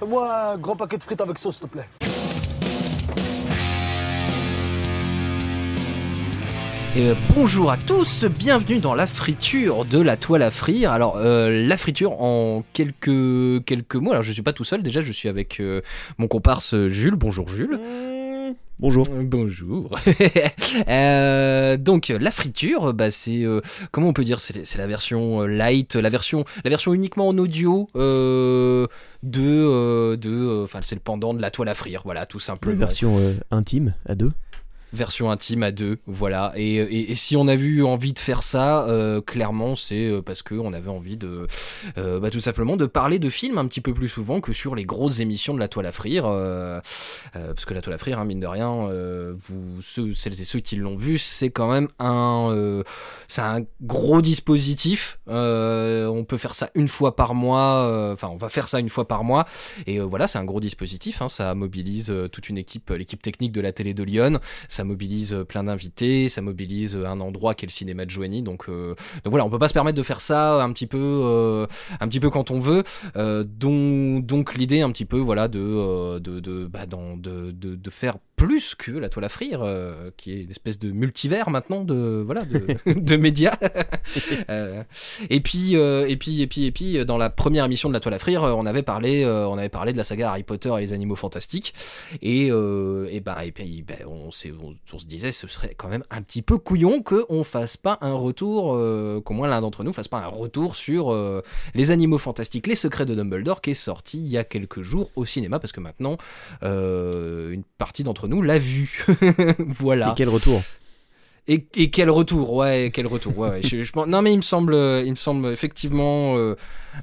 Fais-moi un grand paquet de frites avec sauce, s'il te plaît. Et euh, bonjour à tous, bienvenue dans la friture de la toile à frire. Alors euh, la friture en quelques quelques mots. Alors je suis pas tout seul. Déjà je suis avec euh, mon comparse Jules. Bonjour Jules. Bonjour. Bonjour. Euh, donc la friture, bah c'est euh, comment on peut dire, c'est la version euh, light, la version la version uniquement en audio euh, de euh, de, euh, enfin c'est le pendant de la toile à frire, voilà tout La simplement. version euh, intime à deux. Version intime à deux, voilà. Et, si on a eu envie de faire ça, euh, clairement, c'est euh, parce que on avait envie de, euh, bah, tout simplement, de parler de films un petit peu plus souvent que sur les grosses émissions de la toile à frire, parce que la toile à frire, hein, mine de rien, vous, celles et ceux qui l'ont vu, c'est quand même un, c'est un gros dispositif. On peut faire ça une fois par mois. Enfin, on va faire ça une fois par mois. Et voilà, c'est un gros dispositif. Hein, ça mobilise toute une équipe, l'équipe technique de la télé de Lyon. Mobilise euh, plein d'invités. Ça mobilise euh, un endroit qui est le cinéma de Joigny. Donc, euh, donc voilà, on peut pas se permettre de faire ça un petit peu, un petit peu quand on veut. Donc, donc l'idée un petit peu, voilà, de, de, de, bah, dans- de, de, de faire plus que la toile à frire, euh, qui est une espèce de multivers maintenant de, voilà, de, de médias. Euh, et puis, euh, et puis, et puis, et puis, dans la première émission de la toile à frire, on avait parlé, on avait parlé de la saga Harry Potter et les animaux fantastiques. Et, et bah, et puis, ben, on, s'est- on, on se disait, ce serait quand même un petit peu couillon que on fasse pas un retour, qu'au moins l'un d'entre nous fasse pas un retour sur les animaux fantastiques, les secrets de Dumbledore, qui est sorti il y a quelques jours au cinéma, parce que maintenant, une partie d'entre nous l'a vu. voilà. Et quel retour Et, et quel retour, ouais, quel retour, ouais. ouais. Je- je non mais il me semble, euh, il me semble effectivement euh,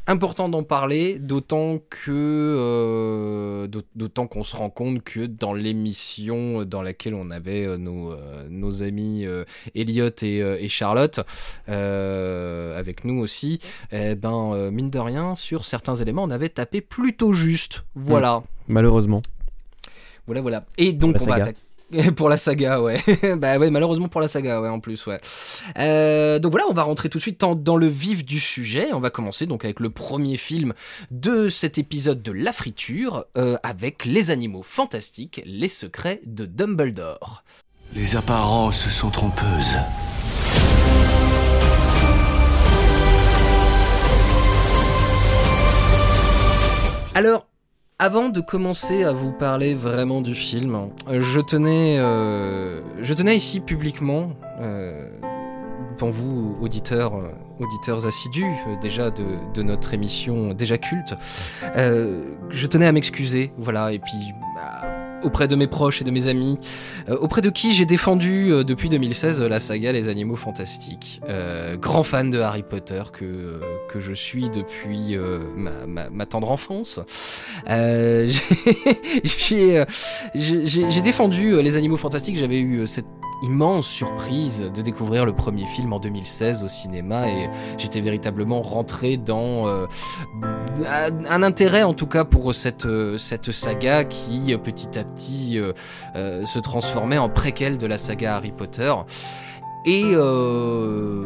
important d'en parler, d'autant que, euh, d'aut- d'autant qu'on se rend compte que dans l'émission dans laquelle on avait nos, nos amis euh, Elliot et, et Charlotte avec nous aussi, eh ben mine de rien sur certains éléments on avait tapé plutôt juste, voilà. Malheureusement. Voilà, voilà. Et donc, la on va attaquer. Pour la saga, ouais. bah ouais, malheureusement pour la saga, ouais, en plus, ouais. Euh, donc voilà, on va rentrer tout de suite dans, dans le vif du sujet. On va commencer donc avec le premier film de cet épisode de La Friture, euh, avec les animaux fantastiques, les secrets de Dumbledore. Les apparences sont trompeuses. Alors, avant de commencer à vous parler vraiment du film, euh, je tenais, euh, je tenais ici publiquement, euh, pour vous, auditeurs, euh, auditeurs assidus euh, déjà de, notre émission déjà culte, euh, je tenais à m'excuser, voilà, et puis bah, auprès de mes proches et de mes amis, euh, auprès de qui j'ai défendu euh, depuis 2016 euh, la saga Les Animaux Fantastiques. Euh, grand fan de Harry Potter que, que je suis depuis ma, ma, tendre enfance. J'ai- défendu Les Animaux Fantastiques, j'avais eu cette immense surprise de découvrir le premier film en 2016 au cinéma et j'étais véritablement rentré dans euh, un, intérêt en tout cas pour cette, euh, cette saga qui euh, petit à petit euh, se transformait en préquel de la saga Harry Potter. Et, euh,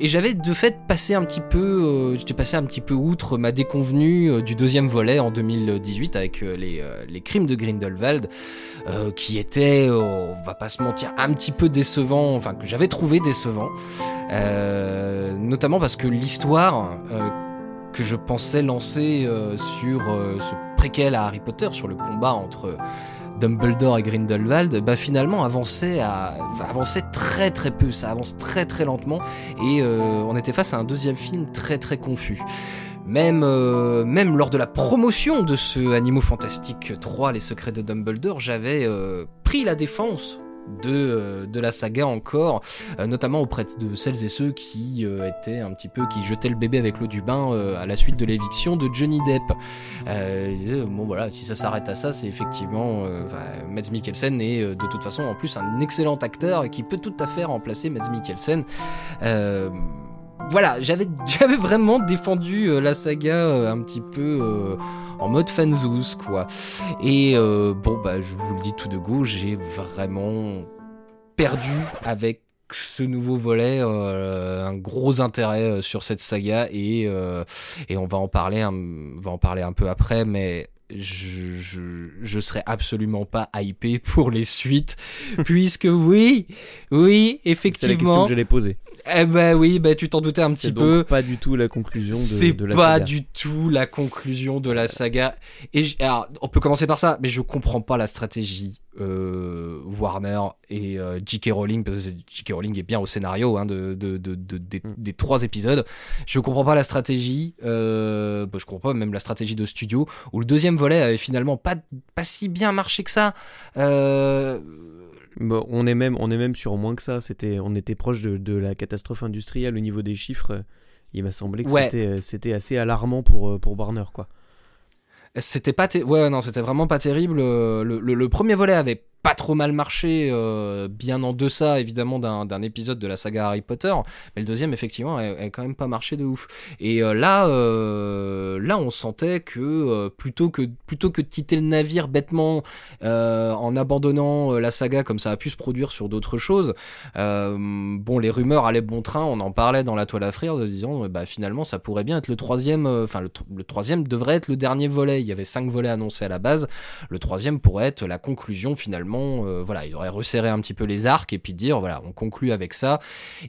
et j'avais de fait passé un petit peu, euh, j'étais passé un petit peu outre ma déconvenue euh, du deuxième volet en 2018 avec euh, les, les crimes de Grindelwald, qui était, on va pas se mentir, un petit peu décevant, enfin que j'avais trouvé décevant, notamment parce que l'histoire que je pensais lancer sur ce préquel à Harry Potter, sur le combat entre Dumbledore et Grindelwald, bah finalement avançait, à, avançait très très peu, ça avance très très lentement, et euh, on était face à un deuxième film très très confus. Même, euh, lors de la promotion de ce Animaux Fantastiques 3, Les Secrets de Dumbledore, j'avais euh, pris la défense de, euh, de la saga encore, euh, notamment auprès de celles et ceux qui euh, étaient un petit peu, qui jetaient le bébé avec l'eau du bain à la suite de l'éviction de Johnny Depp. Ils disaient, bon voilà, si ça s'arrête à ça, c'est effectivement, enfin, Mads Mikkelsen est de toute façon en plus un excellent acteur qui peut tout à fait remplacer Mads Mikkelsen. Euh, voilà, j'avais j'avais vraiment défendu euh, la saga euh, un petit peu euh, en mode fanzouz quoi. Et euh, bon bah je vous le dis tout de go, j'ai vraiment perdu avec ce nouveau volet euh, un gros intérêt euh, sur cette saga et euh, et on va en parler un, on va en parler un peu après mais je, je, je serais absolument pas hypé pour les suites, puisque oui, oui, C'est la question effectivement. que j'allais poser. Eh ben oui, ben tu t'en doutais un petit donc peu. pas du tout la conclusion de, C'est pas saga. du tout la conclusion de la saga. Et alors, on peut commencer par ça, mais je comprends pas la stratégie euh, Warner et euh, J.K. Rowling, parce que J.K. Rowling est bien au scénario hein, de, de, de- de- des, Mm. des trois épisodes. Je comprends pas la stratégie, euh, bah, je comprends pas même la stratégie de studio, où le deuxième volet avait finalement pas, pas si bien marché que ça. Euh, Bon, on est même on est même sur moins que ça. C'était on était proche de, de la catastrophe industrielle au niveau des chiffres. Il m'a semblé que Ouais. c'était c'était assez alarmant pour euh, pour Warner quoi. C'était pas ouais non c'était vraiment pas terrible Euh, le, le- le premier volet avait pas trop mal marché euh, bien en deçà évidemment d'un épisode de la saga Harry Potter mais le deuxième effectivement a, quand même pas marché de ouf. Et euh, là euh, là on sentait que euh, plutôt que plutôt que de quitter le navire bêtement euh, en abandonnant la saga comme ça a pu se produire sur d'autres choses bon les rumeurs allaient bon train on en parlait dans la toile à frire de disant bah finalement ça pourrait bien être le troisième enfin le troisième devrait être le dernier volet. Il y avait cinq volets annoncés à la base. Le troisième pourrait être la conclusion finalement euh, voilà il aurait resserré un petit peu les arcs et puis dire voilà on conclut avec ça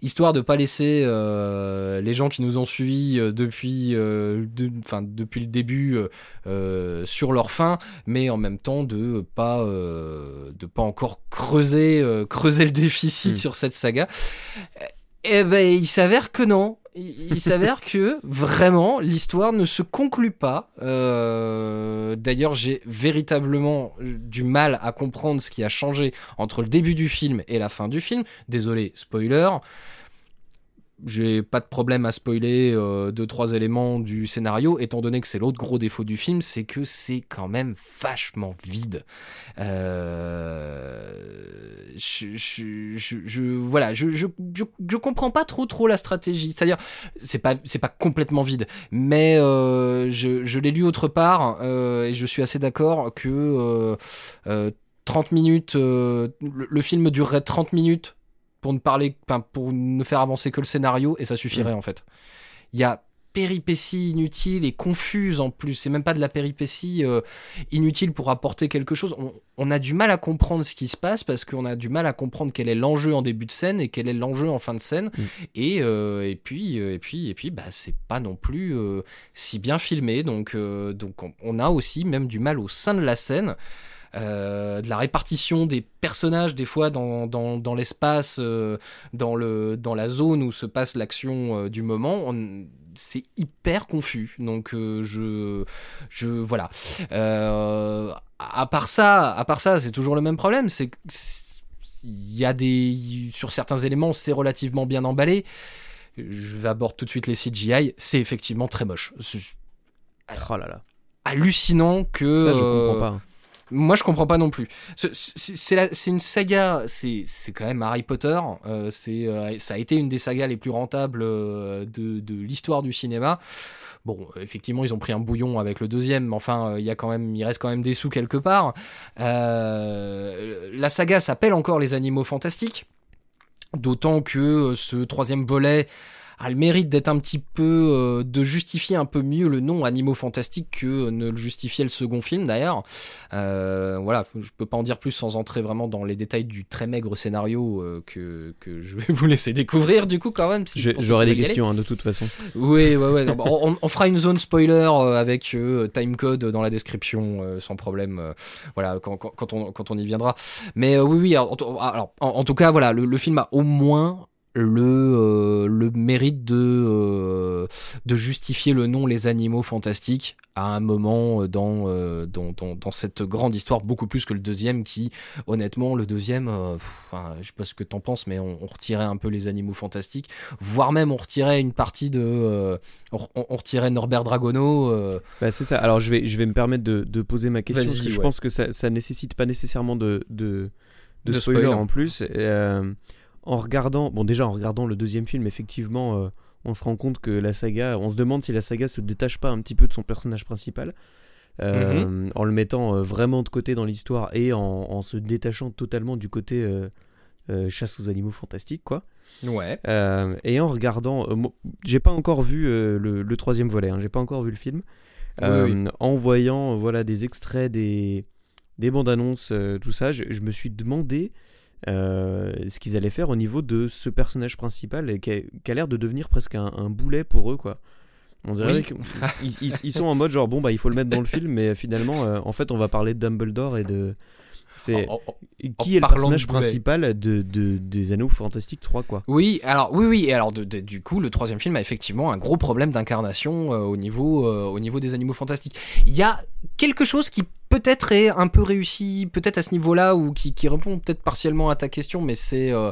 histoire de pas laisser euh, les gens qui nous ont suivis euh, depuis de- depuis le début sur leur fin mais en même temps de pas de pas encore creuser creuser le déficit Mm. sur cette saga eh ben il s'avère que non il, s'avère que vraiment l'histoire ne se conclut pas. Euh, D'ailleurs, j'ai véritablement du mal à comprendre ce qui a changé entre le début du film et la fin du film. Désolé, spoiler. J'ai pas de problème à spoiler euh, deux trois éléments du scénario, étant donné que c'est l'autre gros défaut du film, c'est que c'est quand même vachement vide. Euh, je, je, je, je- voilà, je, je, comprends pas trop trop la stratégie. C'est-à-dire, c'est pas c'est pas complètement vide, mais euh, je, l'ai lu autre part euh, et je suis assez d'accord que euh, euh, 30 minutes, euh, le, le film durerait 30 minutes pour ne parler, pour ne faire avancer que le scénario et ça suffirait en fait. Il y a péripéties inutiles et confuses en plus. C'est même pas de la péripétie euh, inutile pour apporter quelque chose. On, on a du mal à comprendre ce qui se passe parce qu'on a du mal à comprendre quel est l'enjeu en début de scène et quel est l'enjeu en fin de scène. Mm. Et, euh, et puis euh, et puis et puis bah c'est pas non plus euh, si bien filmé. Donc donc on, on a aussi même du mal au sein de la scène. Euh, de la répartition des personnages des fois dans, dans, dans l'espace euh, dans le dans la zone où se passe l'action euh, du moment. C'est hyper confus. Donc je je voilà. À part ça à part ça c'est toujours le même problème. C'est il y a des sur certains éléments c'est relativement bien emballé. Je vais aborder tout de suite les CGI c'est effectivement très moche. Oh là là. hallucinant que Ça je comprends pas. Moi, je comprends pas non plus. C'est- une saga, c'est quand même Harry Potter. euh, c'est euh, ça a été une des sagas les plus rentables euh, de, de l'histoire du cinéma. Bon, effectivement, ils ont pris un bouillon avec le deuxième, mais enfin, euh, il y a quand même, il reste quand même des sous quelque part. Euh, la saga s'appelle encore Les Animaux Fantastiques, d'autant que ce troisième volet a le mérite d'être un petit peu euh, de justifier un peu mieux le nom Animaux Fantastiques que ne le justifiait le second film d'ailleurs. Euh, voilà, je peux pas en dire plus sans entrer vraiment dans les détails du très maigre scénario euh, que, que je vais vous laisser découvrir du coup quand même. si que des questions hein, de toute façon. Oui, ouais, ouais. non, bah, on, on fera une zone spoiler euh, avec euh, timecode dans la description, euh, sans problème. euh, voilà, quand, quand, quand on, quand on y viendra. Mais euh, oui, oui. Alors, en- alors, en, en tout cas, voilà, le, le film a au moins le, euh, le mérite de, euh, de justifier le nom Les Animaux Fantastiques à un moment euh, dans, dans, dans, dans cette grande histoire, beaucoup plus que le deuxième qui, honnêtement, le deuxième, pff, enfin, je sais pas ce que t'en penses, mais on, on retirait un peu Les Animaux Fantastiques, voire même on retirait une partie de... on, retirait Norbert Dragono. Bah, c'est ça. Alors je vais, je vais me permettre de, de poser ma question Vas-y, parce que je pense que ça, ça nécessite pas nécessairement de, de, de, De spoiler, spoiler. en plus. Euh, en regardant, bon déjà en regardant le deuxième film, effectivement, euh, on se rend compte que la saga, on se demande si la saga se détache pas un petit peu de son personnage principal. euh, Mhm. en le mettant euh, vraiment de côté dans l'histoire et en, en se détachant totalement du côté euh, euh, chasse aux animaux fantastiques quoi. Ouais. Euh, et en regardant, euh, j'ai pas encore vu euh, le, le troisième volet, hein, j'ai pas encore vu le film. Oui, Euh, oui. En voyant voilà, des extraits des, des bandes annonces, euh, tout ça, je, je me suis demandé euh, ce qu'ils allaient faire au niveau de ce personnage principal et qui a, qui a l'air de devenir presque un, un boulet pour eux. quoi. On dirait Oui. qu'ils ils, ils sont en mode genre bon bah il faut le mettre dans le film mais finalement euh, en fait on va parler de Dumbledore et de c'est En- en- qui en est le de personnage principal de, de- des Anneaux Fantastiques 3 quoi. Oui, alors oui, oui, et alors du coup, le troisième film a effectivement un gros problème d'incarnation euh, au niveau, euh, au niveau des animaux fantastiques. Il y a quelque chose qui peut-être est un peu réussi, peut-être à ce niveau-là, ou qui, qui répond peut-être partiellement à ta question, mais c'est euh,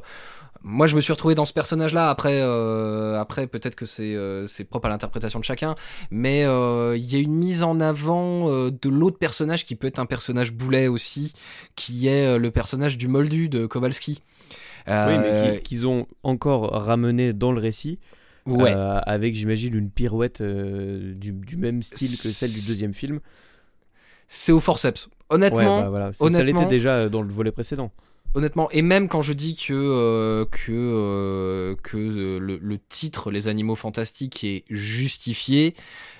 moi, je me suis retrouvé dans ce personnage-là. Après, euh, après, peut-être que c'est euh, c'est propre à l'interprétation de chacun, mais euh, il y a une mise en avant de l'autre personnage qui peut être un personnage boulet aussi, qui est le personnage du Moldu de Kowalski. Oui mais qui- qu'ils ont encore ramené dans le récit ouais. avec j'imagine une pirouette du, du même style que celle du deuxième film. C'est au forceps. Honnêtement, ouais, bah voilà. Ça honnêtement- l'était déjà euh, dans le volet précédent. honnêtement, et même quand je dis que euh, que euh, que euh, le, le titre Les Animaux Fantastiques est justifié,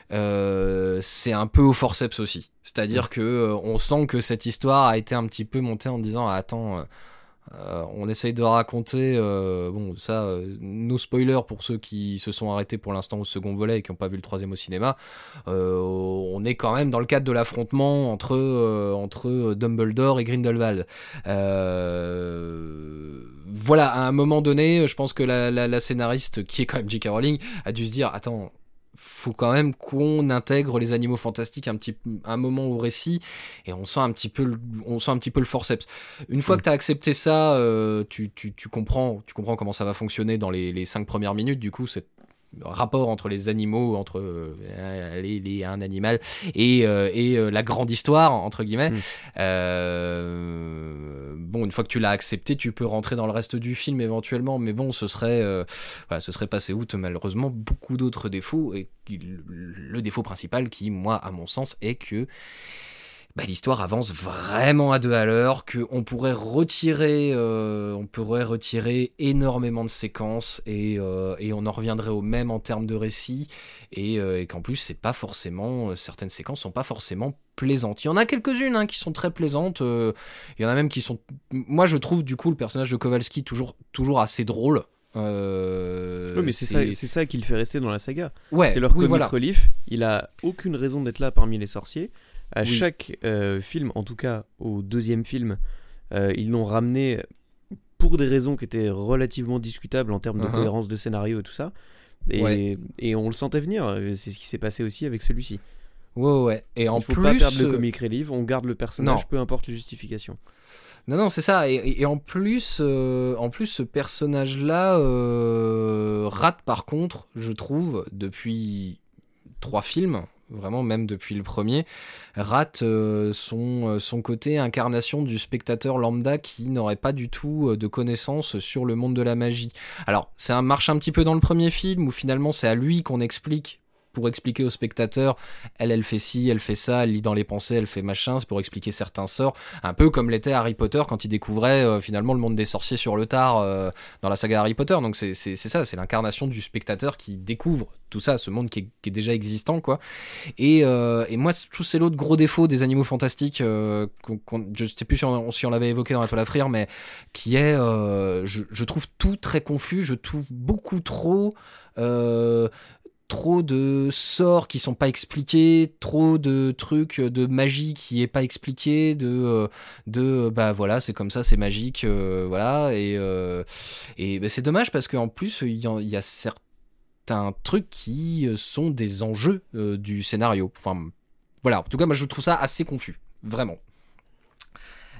c'est un peu au forceps aussi. C'est-à-dire que on sent que cette histoire a été un petit peu montée en disant ah, attends. Euh, on essaye de raconter, euh, bon, ça, euh, nos spoilers pour ceux qui se sont arrêtés pour l'instant au second volet et qui n'ont pas vu le troisième au cinéma. On est quand même dans le cadre de l'affrontement entre, entre Dumbledore et Grindelwald. Voilà, à un moment donné, je pense que la- la scénariste, qui est quand même J.K. Rowling, a dû se dire attends, faut quand même qu'on intègre les animaux fantastiques un petit un moment au récit et on sent un petit peu le, on sent un petit peu le forceps. Une fois Mm. que tu as accepté ça, euh, tu, tu, tu comprends tu comprends comment ça va fonctionner dans les, les cinq premières minutes. Du coup, c'est rapport entre les animaux, entre euh, les, les- un animal et, euh, et euh, la grande histoire entre guillemets. Mm. Euh, bon, une fois que tu l'as accepté, tu peux rentrer dans le reste du film éventuellement, mais bon, ce serait voilà, ce serait passé outre malheureusement beaucoup d'autres défauts et le défaut principal qui, moi, à mon sens, est que bah, l'histoire avance vraiment à deux à l'heure, qu'on pourrait retirer, euh, on pourrait retirer énormément de séquences et, euh, et on en reviendrait au même en termes de récit et, euh, et qu'en plus c'est pas forcément, certaines séquences sont pas forcément plaisantes. Il y en a quelques-unes hein, qui sont très plaisantes. il y en a même qui sont, moi je trouve du coup le personnage de Kowalski toujours toujours assez drôle. Euh, oui, mais c'est ça, c'est ça qui le fait rester dans la saga. ouais, c'est leur oui, comic voilà. relief. Il a aucune raison d'être là parmi les sorciers. À Oui. chaque euh, film, en tout cas au deuxième film, euh, ils l'ont ramené pour des raisons qui étaient relativement discutables en termes de Uh-huh. cohérence de scénario et tout ça. Et, Ouais. et on le sentait venir. C'est ce qui s'est passé aussi avec celui-ci. Ouais, ouais. Et en Il faut plus, pas perdre le euh, comic relief. On garde le personnage, Non. peu importe les justifications. Non, non, c'est ça. Et, et- et en plus, euh, en plus, ce personnage-là euh, rate par contre, je trouve, depuis trois films, vraiment même depuis le premier, rate euh, son, euh, son côté incarnation du spectateur lambda qui n'aurait pas du tout euh, de connaissances sur le monde de la magie. Alors, ça marche un petit peu dans le premier film où finalement c'est à lui qu'on explique pour expliquer au spectateur, elle, elle fait ci, elle fait ça, elle lit dans les pensées, elle fait machin, c'est pour expliquer certains sorts, un peu comme l'était Harry Potter quand il découvrait euh, finalement le monde des sorciers sur le tard euh, dans la saga Harry Potter. Donc c'est ça, c'est l'incarnation du spectateur qui découvre tout ça, ce monde qui est, déjà existant, quoi. Et, euh, et moi, tout c'est l'autre gros défaut des animaux fantastiques, euh, qu'on- je sais plus si on, l'avait évoqué dans la toile à frire, mais qui est, je trouve tout très confus, je trouve beaucoup trop... euh, trop de sorts qui sont pas expliqués, trop de trucs de magie qui est pas expliqué, de euh, de bah voilà c'est comme ça c'est magique euh, voilà et euh, et bah, c'est dommage parce qu'en plus il y, a certains trucs qui euh, sont des enjeux euh, du scénario. Enfin voilà en tout cas moi je trouve ça assez confus vraiment.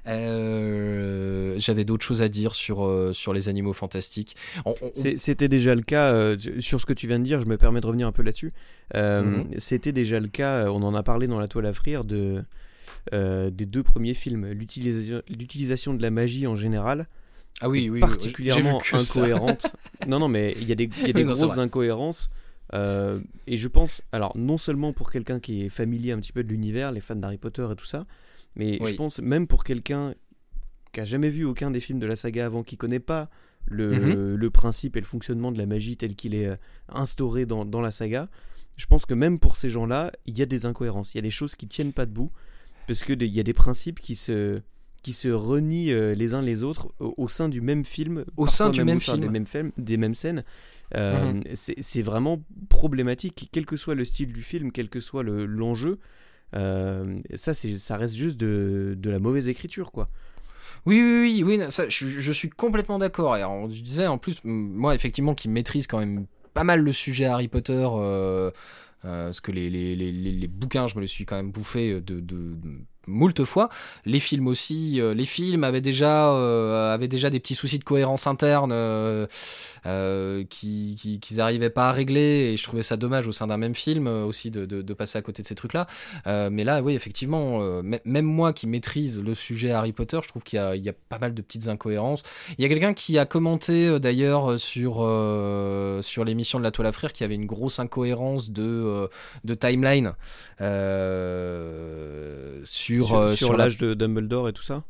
Euh, J'avais d'autres choses à dire sur, euh, sur les animaux fantastiques. On- C'était déjà le cas, euh, sur ce que tu viens de dire, je me permets de revenir un peu là-dessus. Mhm. C'était déjà le cas, on en a parlé dans la toile à frire, de, des deux premiers films. L'utilisation de la magie en général, ah oui, oui, oui, particulièrement incohérente. non, non, mais il y a des, y a des non, grosses incohérences. euh, et je pense, alors non seulement pour quelqu'un qui est familier un petit peu de l'univers, les fans d'Harry Potter et tout ça, mais Oui. je pense même pour quelqu'un qui a jamais vu aucun des films de la saga avant, qui connaît pas le, Mhm. le principe et le fonctionnement de la magie tel qu'il est euh, instauré dans, dans la saga, je pense que même pour ces gens-là, il y a des incohérences, il y a des choses qui tiennent pas debout, parce qu'il y a des principes qui se, qui se renient euh, les uns les autres au, au sein du même film, Au sein du même au sein film. des mêmes, films- des mêmes scènes. Euh, Mhm. c'est- C'est vraiment problématique, quel que soit le style du film, quel que soit le- l'enjeu. Euh, ça, ça reste juste de, de la mauvaise écriture, quoi. Oui, oui, oui, oui, ça, je, suis complètement d'accord. Et je disais en plus, moi, effectivement, qui maîtrise quand même pas mal le sujet Harry Potter, euh, euh, parce que les, les, les, les- bouquins, je me les suis quand même bouffé de, de, moult fois. Les films aussi, euh, les films avaient déjà, euh, avaient déjà des petits soucis de cohérence interne euh, euh, qui, qui, qu'ils n'arrivaient pas à régler, et je trouvais ça dommage au sein d'un même film aussi de, de, passer à côté de ces trucs-là. Mais là, oui, effectivement, même moi qui maîtrise le sujet Harry Potter, je trouve qu'il y y a pas mal de petites incohérences. Il y a quelqu'un qui a commenté d'ailleurs sur, sur l'émission de La Toile à Frire qu'il y avait une grosse incohérence de, de timeline euh, sur, Sur, euh, sur sur la- l'âge de Dumbledore et tout ça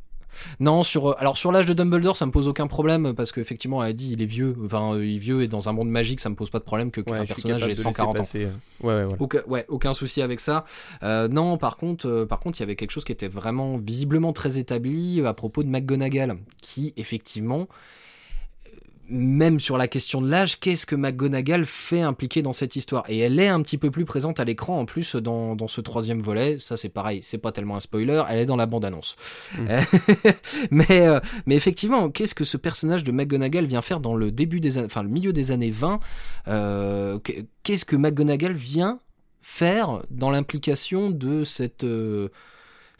non, sur euh, alors sur l'âge de Dumbledore, ça me pose aucun problème parce qu'effectivement, elle a dit il est vieux, enfin euh, il est vieux et dans un monde magique, ça me pose pas de problème que Ouais, suis personnage ait de 140 ans. Ouais, ouais, voilà. Aucun, ouais, aucun souci avec ça. Euh, non, par contre, euh, par contre, il y avait quelque chose qui était vraiment visiblement très établi à propos de McGonagall, qui effectivement, même sur la question de l'âge, qu'est-ce que McGonagall fait impliquer dans cette histoire? Et elle est un petit peu plus présente à l'écran en plus dans, dans ce troisième volet. Ça, c'est pareil, c'est pas tellement un spoiler. Elle est dans la bande-annonce. Mm. Euh, mais, euh, mais effectivement, qu'est-ce que ce personnage de McGonagall vient faire dans le début des, enfin le milieu des années 20 euh, qu- Qu'est-ce que McGonagall vient faire dans l'implication de cette euh,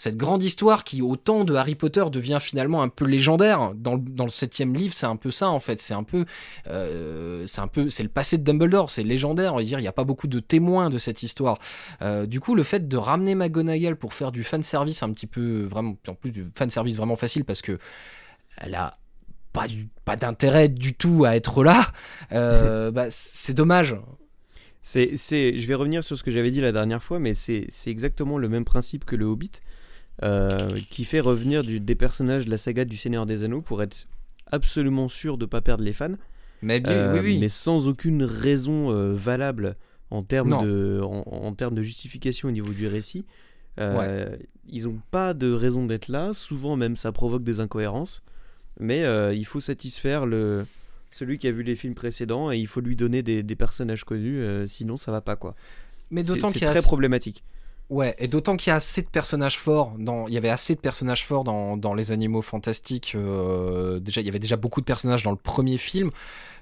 cette grande histoire qui, au temps de Harry Potter, devient finalement un peu légendaire. Dans le, dans le septième livre, c'est un peu ça en fait. C'est un peu, euh, c'est un peu, c'est le passé de Dumbledore. C'est légendaire. On va dire, il n'y a pas beaucoup de témoins de cette histoire. Euh, du coup, le fait de ramener McGonagall pour faire du fan service un petit peu vraiment, en plus du fan service vraiment facile parce que elle a pas du, pas d'intérêt du tout à être là. euh, bah, c'est dommage. C'est, c'est, je vais revenir sur ce que j'avais dit la dernière fois, mais c'est, c'est exactement le même principe que le Hobbit, euh, qui fait revenir du- des personnages de la saga du Seigneur des Anneaux pour être absolument sûr de ne pas perdre les fans, Mais bien, euh, oui, oui. mais sans aucune raison euh, valable en termes, de, en, en termes de justification au niveau du récit. Ils n'ont pas de raison d'être là, souvent même ça provoque des incohérences, mais il faut satisfaire le, celui qui a vu les films précédents et il faut lui donner des, des personnages connus, sinon ça va pas quoi. Mais C'est d'autant c'est qu'il y a très problématique. Ouais, et d'autant qu'il y a assez de personnages forts dans, il y avait assez de personnages forts dans, dans les animaux fantastiques. euh, déjà, il y avait déjà beaucoup de personnages dans le premier film.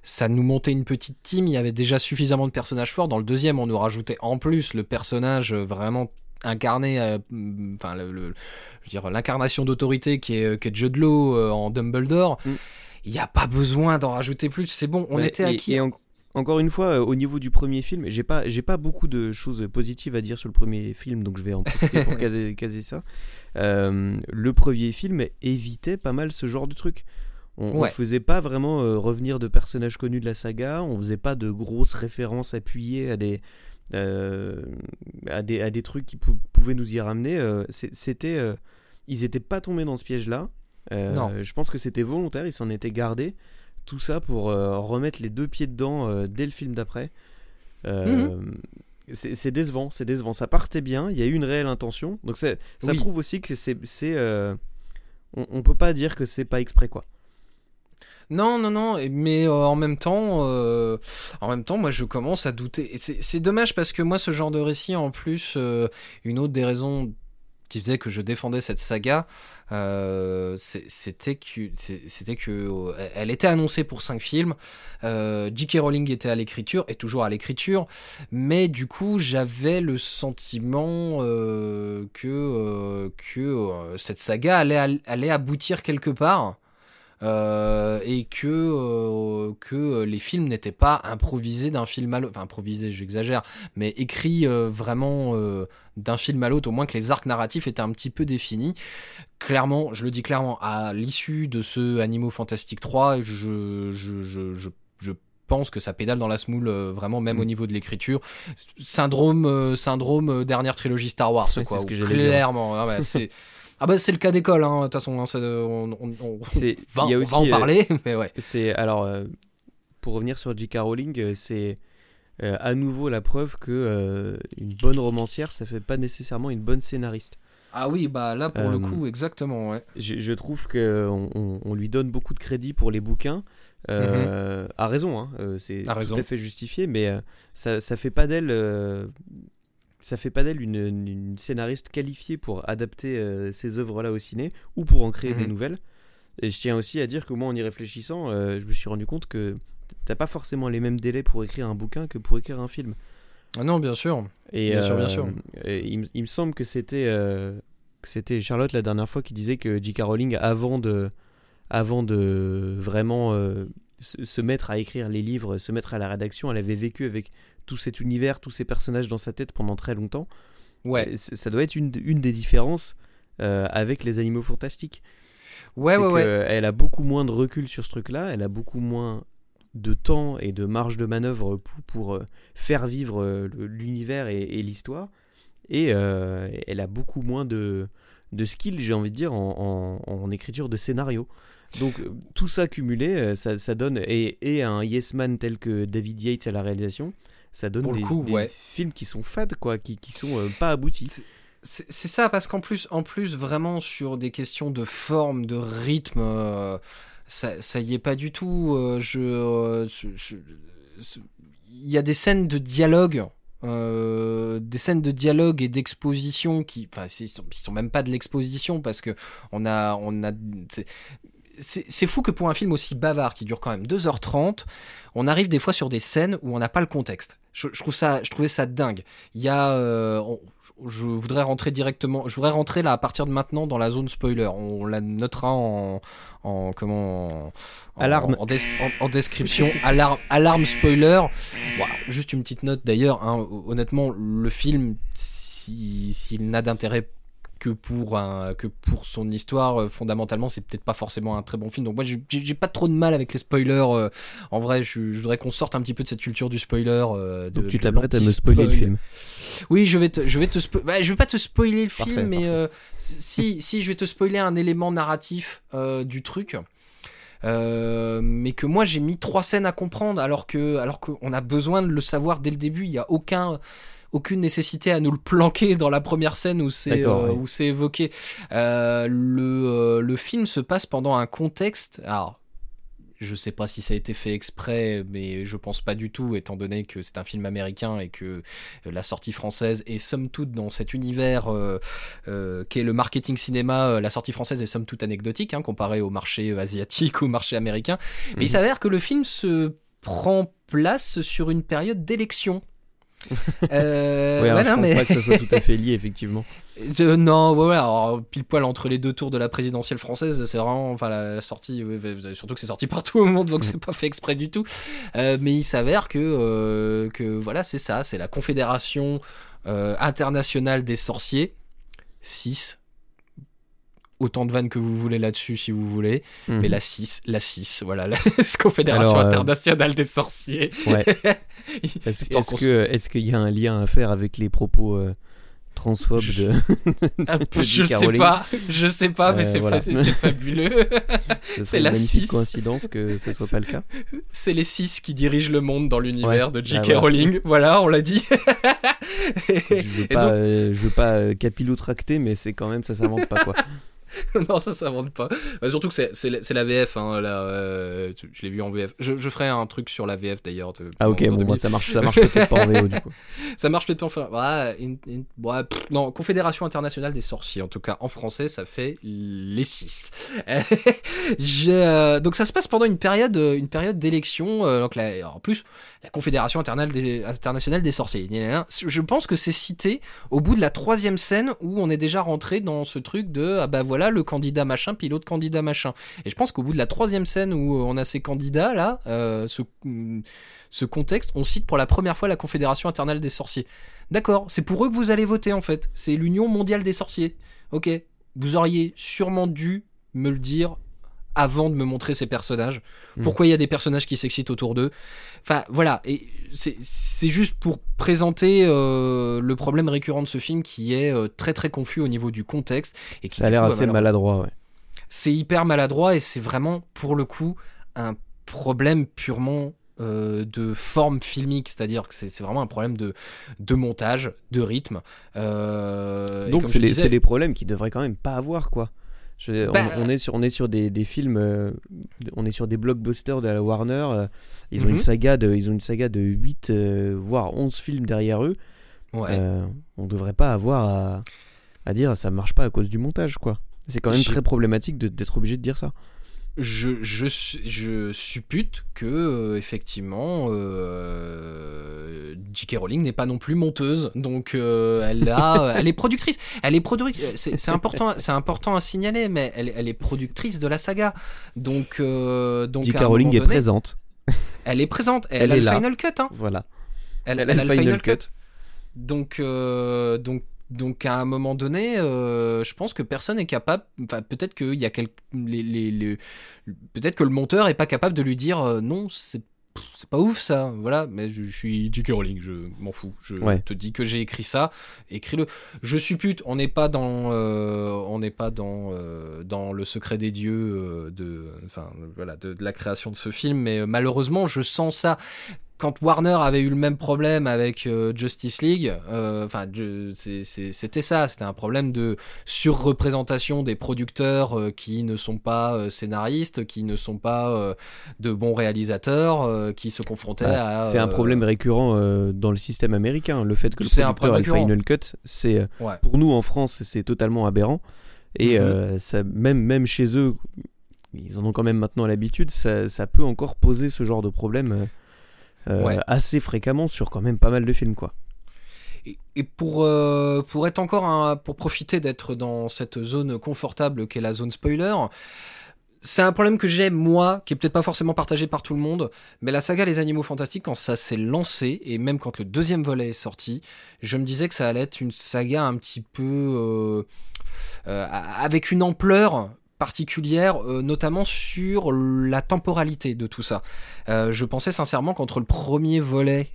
Ça nous montait une petite team. Il y avait déjà suffisamment de personnages forts. Dans le deuxième, on nous rajoutait en plus le personnage euh, vraiment incarné, euh, mm, enfin le, le- je veux dire l'incarnation d'autorité qui est, qui est Jude Law euh, en Dumbledore. Mm. Il n'y a pas besoin d'en rajouter plus. C'est bon, on Ouais, était acquis. et encore une fois, euh, au niveau du premier film, j'ai pas, j'ai pas beaucoup de choses positives à dire sur le premier film, donc je vais en profiter pour caser, caser ça. Euh, le premier film évitait pas mal ce genre de truc. On, Ouais. faisait pas vraiment euh, revenir de personnages connus de la saga, on faisait pas de grosses références appuyées à des, euh, à des, à des trucs qui pou- pouvaient nous y ramener. c'était, ils étaient pas tombés dans ce piège-là. Je pense que c'était volontaire, ils s'en étaient gardés. Tout ça pour euh, remettre les deux pieds dedans euh, dès le film d'après. Euh, c'est c'est décevant, c'est décevant. Ça partait bien, il y a eu une réelle intention. Donc ça Oui. prouve aussi que c'est. on, on peut pas dire que c'est pas exprès quoi. Non, non, non, mais euh, en même temps, euh, en même temps, moi je commence à douter. C'est c'est dommage parce que moi, ce genre de récit, en plus, euh, une autre des raisons qui faisait que je défendais cette saga, euh, c'était que, c'était euh, elle était annoncée pour cinq films. Euh, J.K. Rowling était à l'écriture, et toujours à l'écriture, mais du coup, j'avais le sentiment euh, que que cette saga allait allait aboutir quelque part. Euh, et que euh, que les films n'étaient pas improvisés d'un film à l'autre, enfin improvisés, j'exagère, mais écrits euh, vraiment d'un film à l'autre, au moins que les arcs narratifs étaient un petit peu définis. Clairement, je le dis clairement, à l'issue de ce Animaux Fantastiques 3, je, je, je, je, je pense que ça pédale dans la semoule euh, vraiment même Mm. au niveau de l'écriture syndrome euh, syndrome euh, dernière trilogie Star Wars Ouais, quoi ce que clairement ouais, c'est ah bah c'est le cas d'école hein, de toute façon hein, on, on, va, il y a on aussi, va en euh, parler mais ouais C'est alors euh, pour revenir sur J.K. Rowling, euh, c'est euh, à nouveau la preuve que une bonne romancière, ça fait pas nécessairement une bonne scénariste. Ah oui, bah là pour le coup, exactement, ouais. Je, je trouve qu'on on, lui donne beaucoup de crédit pour les bouquins. Euh, À raison, hein, c'est raison. tout à fait justifié, mais ça, ça fait pas d'elle, ça fait pas d'elle une, scénariste qualifiée pour adapter euh, ces œuvres-là au ciné ou pour en créer des Mhm. nouvelles. Et je tiens aussi à dire que moi, en y réfléchissant, euh, je me suis rendu compte que t'as pas forcément les mêmes délais pour écrire un bouquin que pour écrire un film. Ah non, bien sûr. Et, Bien sûr, bien euh, sûr. et il, me- il me semble que c'était euh, c'était Charlotte la dernière fois qui disait que J.K. Rowling, avant de, avant de vraiment euh, se mettre à écrire les livres, se mettre à la rédaction, elle avait vécu avec tout cet univers, tous ces personnages dans sa tête pendant très longtemps. Ouais, Ça doit être une, une des différences euh, avec les animaux fantastiques. ouais, ouais, ouais. Elle a beaucoup moins de recul sur ce truc-là, elle a beaucoup moins de temps et de marge de manœuvre pour, pour, euh, faire vivre euh, l'univers et, et l'histoire. Et euh, elle a beaucoup moins de, de skills, j'ai envie de dire, en, en- en écriture de scénario. Donc tout ça cumulé, ça, ça donne, et, et un yes man tel que David Yates à la réalisation, ça donne Pour des, coup, des ouais. films qui sont fades, quoi, qui, qui sont euh, pas aboutis. C'est ça, parce qu'en plus, en plus, vraiment sur des questions de forme, de rythme, euh, ça, ça y est pas du tout. euh, je, il y a des scènes de dialogue. euh, des scènes de dialogue et d'exposition qui, enfin, ils sont, ils sont même pas de l'exposition parce que on a, on a, c'est fou que pour un film aussi bavard qui dure quand même 2h30, on arrive des fois sur des scènes où on n'a pas le contexte. Je, je trouve ça, je trouvais ça dingue. Il y a, euh, on- je voudrais rentrer directement, je voudrais rentrer là à partir de maintenant dans la zone spoiler. On la notera en, en comment, en, Alarme. en, des- en- en description, alarme, alarme spoiler. Juste une petite note d'ailleurs. hein, honnêtement, le film, si- s'il n'a d'intérêt que pour un, que pour son histoire, euh, fondamentalement, c'est peut-être pas forcément un très bon film. Donc moi, j'ai pas trop de mal avec les spoilers. euh, en vrai, je, je voudrais qu'on sorte un petit peu de cette culture du spoiler. euh, de- Donc tu t'apprêtes à me spoiler le film. Oui, je vais te, je vais te spo- je vais pas te spoiler le Parfait, film, mais euh, si, si, je vais te spoiler un élément narratif euh, du truc. Euh, mais que moi j'ai mis trois scènes à comprendre alors que alors qu'on a besoin de le savoir dès le début il y a aucun aucune nécessité à nous le planquer dans la première scène où c'est euh, oui. où c'est évoqué Euh, le euh, le film se passe pendant un contexte alors je sais pas si ça a été fait exprès, mais je pense pas du tout, étant donné que c'est un film américain et que la sortie française est somme toute dans cet univers euh, euh, qu'est le marketing cinéma, la sortie française est somme toute anecdotique, hein, comparée au marché asiatique, au marché américain. Mais il Mhm. s'avère que le film se prend place sur une période d'élection. Euh, Oui, alors ouais, je non, pense mais- pas que ça soit tout à fait lié, effectivement. euh, non, ouais, ouais, alors, pile poil entre les deux tours de la présidentielle française, c'est vraiment, enfin, la, la sortie, ouais, surtout que c'est sorti partout au monde, donc c'est pas fait exprès du tout. Euh, mais il s'avère que, euh, que voilà, c'est ça, c'est la Confédération euh, internationale des sorciers, 6. Autant de vannes que vous voulez là-dessus, si vous voulez. Mais la 6, la 6, voilà, la Confédération Mhm. Alors, euh, internationale des sorciers. Ouais. Est-ce que est-ce qu'il y a un lien à faire avec les propos euh, transphobes de Ah, de je sais pas, je sais pas, mais Euh, c'est voilà. fabuleux. C'est une la magnifique six. coïncidence que ce soit pas le cas. c'est les six qui dirigent le monde dans l'univers Ouais. de J.K. Ah. Rowling. Voilà, on l'a dit. Je veux pas, donc- euh, je veux pas euh, capillotracter, mais c'est quand même ça s'invente pas quoi. non, ça s'invente pas. Bah, surtout que c'est- la, VF. Hein, là, euh, je l'ai vu en VF. Je, je ferai un truc sur la VF d'ailleurs. Ah ok, bon, ça marche, ça marche peut-être pas en VO du coup. Ça marche peut-être pas une- ouais, pff, non, Confédération internationale des sorciers. En tout cas, en français, ça fait les six. J'ai, euh, donc ça se passe pendant une période, euh, une période d'élection. euh, donc la- en plus, la Confédération internationale des, internationale des sorciers. Je pense que c'est cité au bout de la troisième scène où on est déjà rentré dans ce truc de ah bah voilà le candidat machin puis l'autre candidat machin. Et je pense qu'au bout de la troisième scène où on a ces candidats là, euh, ce, ce contexte, on cite pour la première fois la Confédération internationale des sorciers. D'accord, c'est pour eux que vous allez voter en fait. C'est l'Union mondiale des sorciers. Ok, vous auriez sûrement dû me le dire avant de me montrer ces personnages. Mm. Pourquoi il y a des personnages qui s'excitent autour d'eux. Enfin voilà, et c'est- juste pour présenter euh, le problème récurrent de ce film qui est euh, très très confus au niveau du contexte. Et qui, Ça a l'air bah, assez malheureusement, maladroit, ouais. c'est hyper maladroit et c'est vraiment pour le coup un problème purement euh, de forme filmique, c'est-à-dire que c'est vraiment un problème de, de montage, de rythme. Donc c'est des problèmes qu'ils devraient quand même pas avoir quoi. Je veux dire, on- Bah, on, est sur on est sur des, des films, euh, on est sur des blockbusters de la Warner. euh, ils ont Mhm. une saga de ils ont une saga de 8 voire 11 films derrière eux. Ouais. Euh, on devrait pas avoir à, à dire ça marche pas à cause du montage quoi. C'est quand même très problématique d'être obligé de dire ça. Je, je, su- je suppute que euh, effectivement euh, J.K. Rowling n'est pas non plus monteuse donc euh, elle a elle est productrice elle est productrice c'est c'est important important à signaler mais elle, elle est productrice de la saga donc euh, donc J.K. Rowling est présente. elle est présente elle, Elle a est le là. final cut hein. Voilà. elle, a le final cut. donc euh, donc donc à un moment donné, euh, je pense que personne est capable. Enfin, peut-être qu'il y a quelques, les, les, les- peut-être que le monteur est pas capable de lui dire euh, non, c'est c'est pas ouf ça. Voilà, mais je, je suis J.K. Rowling, je m'en fous. Je Ouais. te dis que j'ai écrit ça, écris-le. Je suppute, on n'est pas dans, euh, on n'est pas dans euh, dans le secret des dieux euh, de, enfin voilà, de, de la création de ce film, mais malheureusement, je sens ça quand Warner avait eu le même problème avec euh, Justice League, euh, enfin, c'était ça, c'était un problème de surreprésentation des producteurs euh, qui ne sont pas scénaristes, qui ne sont pas de bons réalisateurs, qui se confrontaient à. c'est un problème récurrent dans le système américain. Le fait que le producteur ait le final cut, c'est Ouais. pour nous en France, c'est totalement aberrant. Et ça, même, même chez eux, ils en ont quand même maintenant l'habitude, ça, ça peut encore poser ce genre de problème euh, Ouais. assez fréquemment sur quand même pas mal de films. quoi. Et, et pour, euh, pour être encore un- pour profiter d'être dans cette zone confortable qu'est la zone spoiler, c'est un problème que j'ai moi, qui est peut-être pas forcément partagé par tout le monde, mais la saga Les Animaux Fantastiques, quand ça s'est lancé, et même quand le deuxième volet est sorti, je me disais que ça allait être une saga un petit peu euh, euh, avec une ampleur particulière, euh, notamment sur la temporalité de tout ça. Euh, je pensais sincèrement qu'entre le premier volet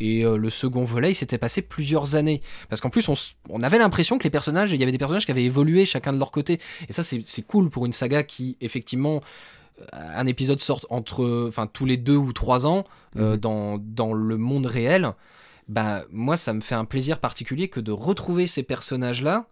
et euh, le second volet, il s'était passé plusieurs années. Parce qu'en plus, on, avait l'impression que les personnages, il y avait des personnages qui avaient évolué chacun de leur côté. Et ça, c'est cool pour une saga qui, effectivement, un épisode sort entre, enfin, tous les deux ou trois ans euh, Mhm. dans, dans le monde réel. Bah, moi, ça me fait un plaisir particulier que de retrouver ces personnages-là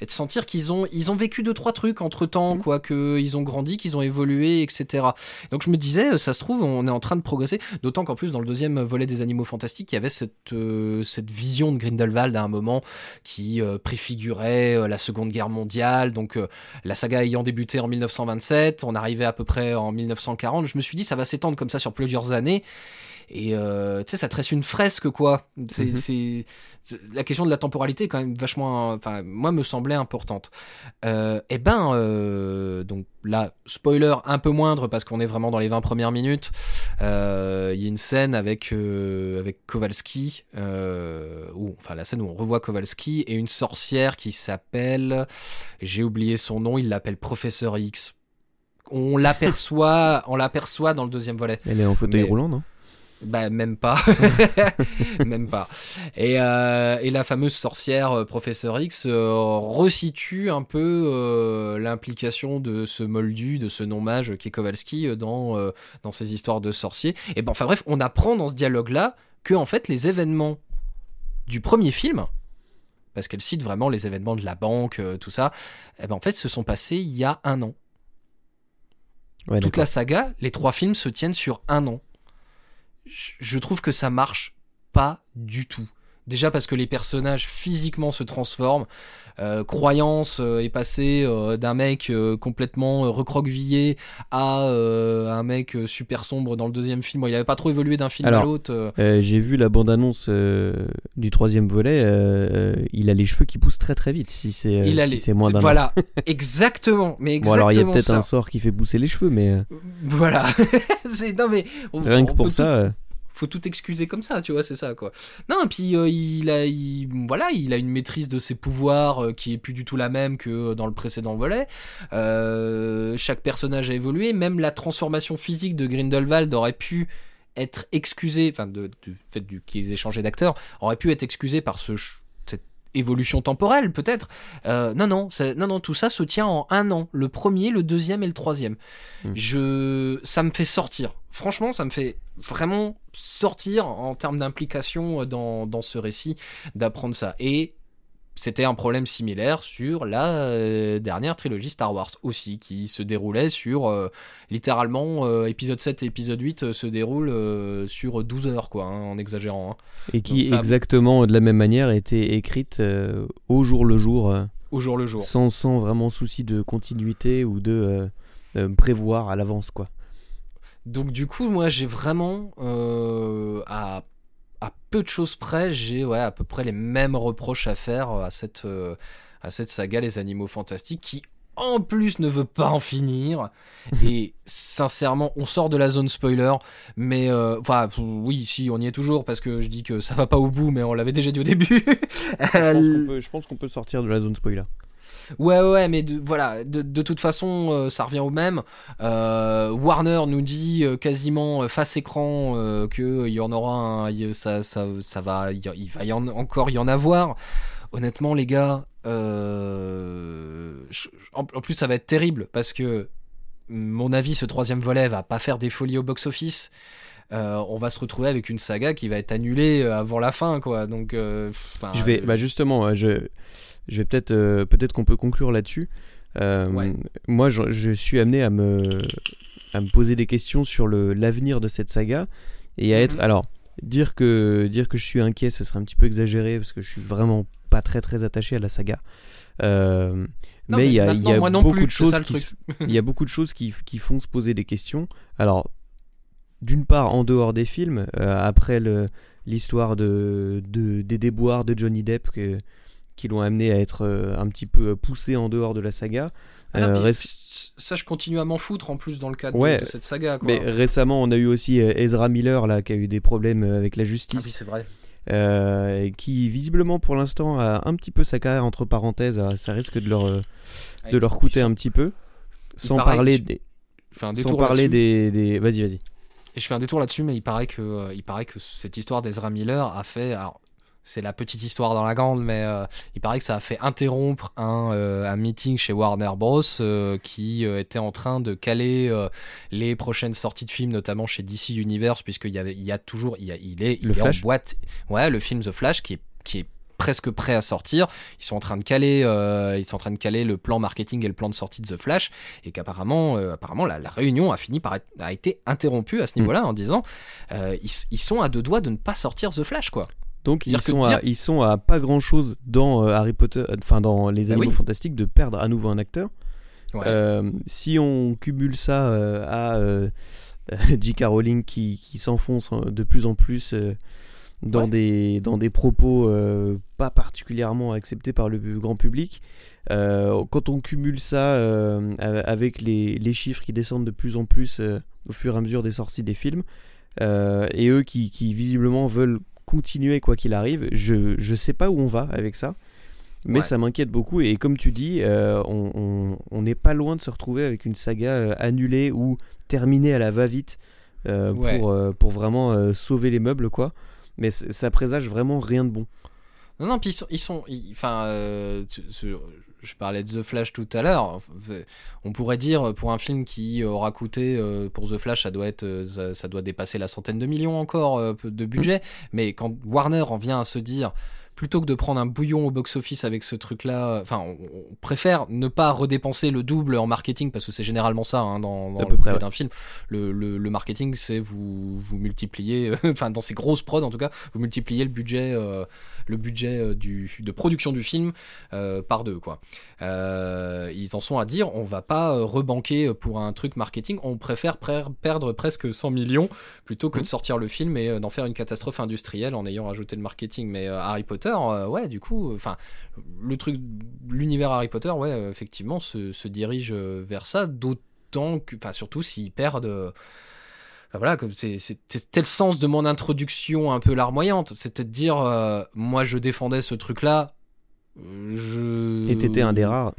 et de sentir qu'ils ont, ils ont vécu deux, trois trucs entre temps, Mhm. quoi, qu'ils ont grandi, qu'ils ont évolué, etc. Donc je me disais, euh, ça se trouve, on est en train de progresser, d'autant qu'en plus, dans le deuxième volet des Animaux Fantastiques, il y avait cette, euh, cette vision de Grindelwald à un moment qui euh, préfigurait euh, la Seconde Guerre mondiale, donc la saga ayant débuté en 1927, on arrivait à peu près en 1940, je me suis dit, ça va s'étendre comme ça sur plusieurs années. Et euh, tu sais, ça tresse une fresque, quoi. C'est, Mhm. c'est- c'est- la question de la temporalité est quand même vachement, enfin, moi me semblait importante. Euh, et ben, euh, donc là, spoiler un peu moindre parce qu'on est vraiment dans les 20 premières minutes. Euh, Il y a une scène avec avec Kowalski, où, enfin la scène où on revoit Kowalski et une sorcière qui s'appelle, j'ai oublié son nom, il l'appelle Professeur X. On l'aperçoit, on l'aperçoit dans le deuxième volet. Elle est en fauteuil Mais- roulant, non? Bah même pas, même pas. Et, euh, et la fameuse sorcière euh, Professeur X euh, resitue un peu euh, l'implication de ce moldu, de ce non-mage qui est Kowalski dans dans ces histoires de sorciers. Et ben enfin bref, on apprend dans ce dialogue-là que en fait les événements du premier film, parce qu'elle cite vraiment les événements de la banque, tout ça, et ben en fait se sont passés il y a un an. Ouais, Toute la saga, les trois films se tiennent sur un an. Je trouve que ça marche pas du tout. Déjà parce que les personnages physiquement se transforment. Euh, Croyance euh, est passé euh, d'un mec euh, complètement euh, recroquevillé à un mec super sombre dans le deuxième film. Bon, il avait pas trop évolué d'un film à l'autre. J'ai vu la bande-annonce du troisième volet. il a les cheveux qui poussent très très vite. Si c'est il a si les- c'est moins d'un. Voilà, exactement. Mais Bon exactement alors il y a peut-être ça. un sort qui fait pousser les cheveux, mais Voilà. C'est non mais on- rien que pour peut ça. tout- faut tout excuser comme ça, tu vois, c'est ça quoi. Non, et puis euh, il a, il- voilà, il a une maîtrise de ses pouvoirs euh, qui est plus du tout la même que dans le précédent volet. Euh, chaque personnage a évolué, même la transformation physique de Grindelwald aurait pu être excusée, enfin du fait qu'ils aient changé d'acteur, aurait pu être excusée par ce évolution temporelle peut-être. Euh, non, non, ça- non, non, tout ça se tient en un an. Le premier, le deuxième et le troisième. Mm. Je, ça me fait sortir. Franchement, ça me fait vraiment sortir en termes d'implication dans, dans ce récit, d'apprendre ça. Et c'était un problème similaire sur la euh, dernière trilogie Star Wars aussi, qui se déroulait sur, euh, littéralement, euh, épisode 7 et épisode 8 euh, se déroulent sur 12 heures, quoi, hein, en exagérant. hein. Et qui Donc, exactement de la même manière était écrite au jour le jour, Au jour le jour. sans, sans vraiment souci de continuité ou de prévoir à l'avance quoi. Donc du coup, moi, j'ai vraiment, à, à peu de choses près, j'ai ouais, à peu près les mêmes reproches à faire à cette, euh, à cette saga Les Animaux Fantastiques, qui en plus ne veut pas en finir. Et sincèrement, on sort de la zone spoiler, mais euh, enfin, oui, si, on y est toujours parce que je dis que ça va pas au bout, mais on l'avait déjà dit au début. Je pense qu'on peut, sortir de la zone spoiler. Ouais, ouais, mais de, voilà, de, de toute façon, euh, ça revient au même. Euh, Warner nous dit euh, quasiment face écran que il y en aura un, il- ça, ça, ça va, il va y en, encore y en avoir. Honnêtement, les gars, je- en, en plus, ça va être terrible parce que, mon avis, ce troisième volet va pas faire des folies au box-office. Euh, on va se retrouver avec une saga qui va être annulée avant la fin, quoi. Donc, euh, Je vais, bah justement, je, je vais peut-être, euh, peut-être qu'on peut conclure là-dessus. Euh, Ouais. Moi, je, je suis amené à me, à me poser des questions sur le l'avenir de cette saga et à être, Mhm. alors, dire que, dire que je suis inquiet, ce serait un petit peu exagéré parce que je suis vraiment pas très très attaché à la saga. Euh, Non, mais il y a, y beaucoup plus, de choses ça, qui, il y a beaucoup de choses qui, qui font se poser des questions. Alors, d'une part, en dehors des films, euh, après l'histoire de, de- des déboires de Johnny Depp que- qui l'ont amené à être euh, un petit peu poussé en dehors de la saga. Ah non, Euh, puis, réc- puis, ça, je continue à m'en foutre en plus dans le cadre de- Ouais, de, cette saga. Quoi. mais récemment, on a eu aussi euh, Ezra Miller là, qui a eu des problèmes avec la Ah oui, justice, c'est vrai. euh, qui visiblement pour l'instant a un petit peu sa carrière entre parenthèses. Alors, Ça risque de leur, euh, de leur coûter un petit peu. Sans parler, des, un sans parler des, des... Vas-y, vas-y. Et je fais un détour là-dessus, mais il paraît que, euh, il paraît que cette histoire d'Ezra Miller a fait. Alors, c'est la petite histoire dans la grande, mais euh, il paraît que ça a fait interrompre un, euh, un meeting chez Warner Bros. euh, qui était en train de caler les prochaines sorties de films, notamment chez DC Universe, puisqu'il y, avait, il y a toujours. Il, y a- il est, il Le est en Flash boîte. Ouais, le film The Flash qui est, qui est presque prêt à sortir. Ils sont en train de caler, euh, ils sont en train de caler le plan marketing et le plan de sortie de The Flash, et qu'apparemment, euh, apparemment, la, la réunion a fini par être, a été interrompue à ce Mm. niveau-là en disant, euh, ils, ils sont à deux doigts de ne pas sortir The Flash, quoi. Donc ils sont, à, dire- ils sont à pas grand chose dans euh, Harry Potter, euh, enfin dans les Bah Animaux oui. Fantastiques de perdre à nouveau un acteur. Ouais. Euh, si on cumule ça euh, à J.K. Rowling qui, qui s'enfonce de plus en plus dans, Ouais. des, dans des propos pas particulièrement acceptés par le grand public, quand on cumule ça avec les, les chiffres qui descendent de plus en plus au fur et à mesure des sorties des films, et eux qui, qui visiblement veulent continuer quoi qu'il arrive, je, je sais pas où on va avec ça. Mais Ouais. ça m'inquiète beaucoup et comme tu dis, euh, on- n'est pas loin de se retrouver avec une saga euh, annulée ou terminée à la va-vite euh, Ouais. pour, euh, pour vraiment sauver les meubles quoi. Mais ça présage vraiment rien de bon. Non, non, puis ils sont, ils sont, ils- enfin, je parlais de The Flash tout à l'heure. On pourrait dire pour un film qui aura coûté euh, pour The Flash, ça doit être, euh, ça, ça doit dépasser la centaine de millions encore euh, de budget. Mais quand Warner en vient à se dire plutôt que de prendre un bouillon au box-office avec ce truc-là, enfin, on, on préfère ne pas redépenser le double en marketing parce que c'est généralement ça hein, dans, dans À le peu ouais. d'un film. Le, le- le marketing, c'est vous, vous multipliez, enfin, dans ces grosses prods en tout cas, vous multipliez le budget, euh, le budget euh, du, de production du film euh, par deux, quoi. Ils en sont à dire, on va pas rebanquer pour un truc marketing, on préfère perdre presque 100 millions plutôt que de sortir le film et d'en faire une catastrophe industrielle en ayant rajouté le marketing. Mais Harry Potter, euh, ouais, du coup, enfin, le truc, l'univers Harry Potter, ouais, effectivement, se, dirige euh, vers ça, d'autant que, enfin, surtout s'ils perdent. voilà, comme c'est- c'était le sens de mon introduction un peu larmoyante. C'était de dire, euh, moi je défendais ce truc-là. Je... Et t'étais un des rares.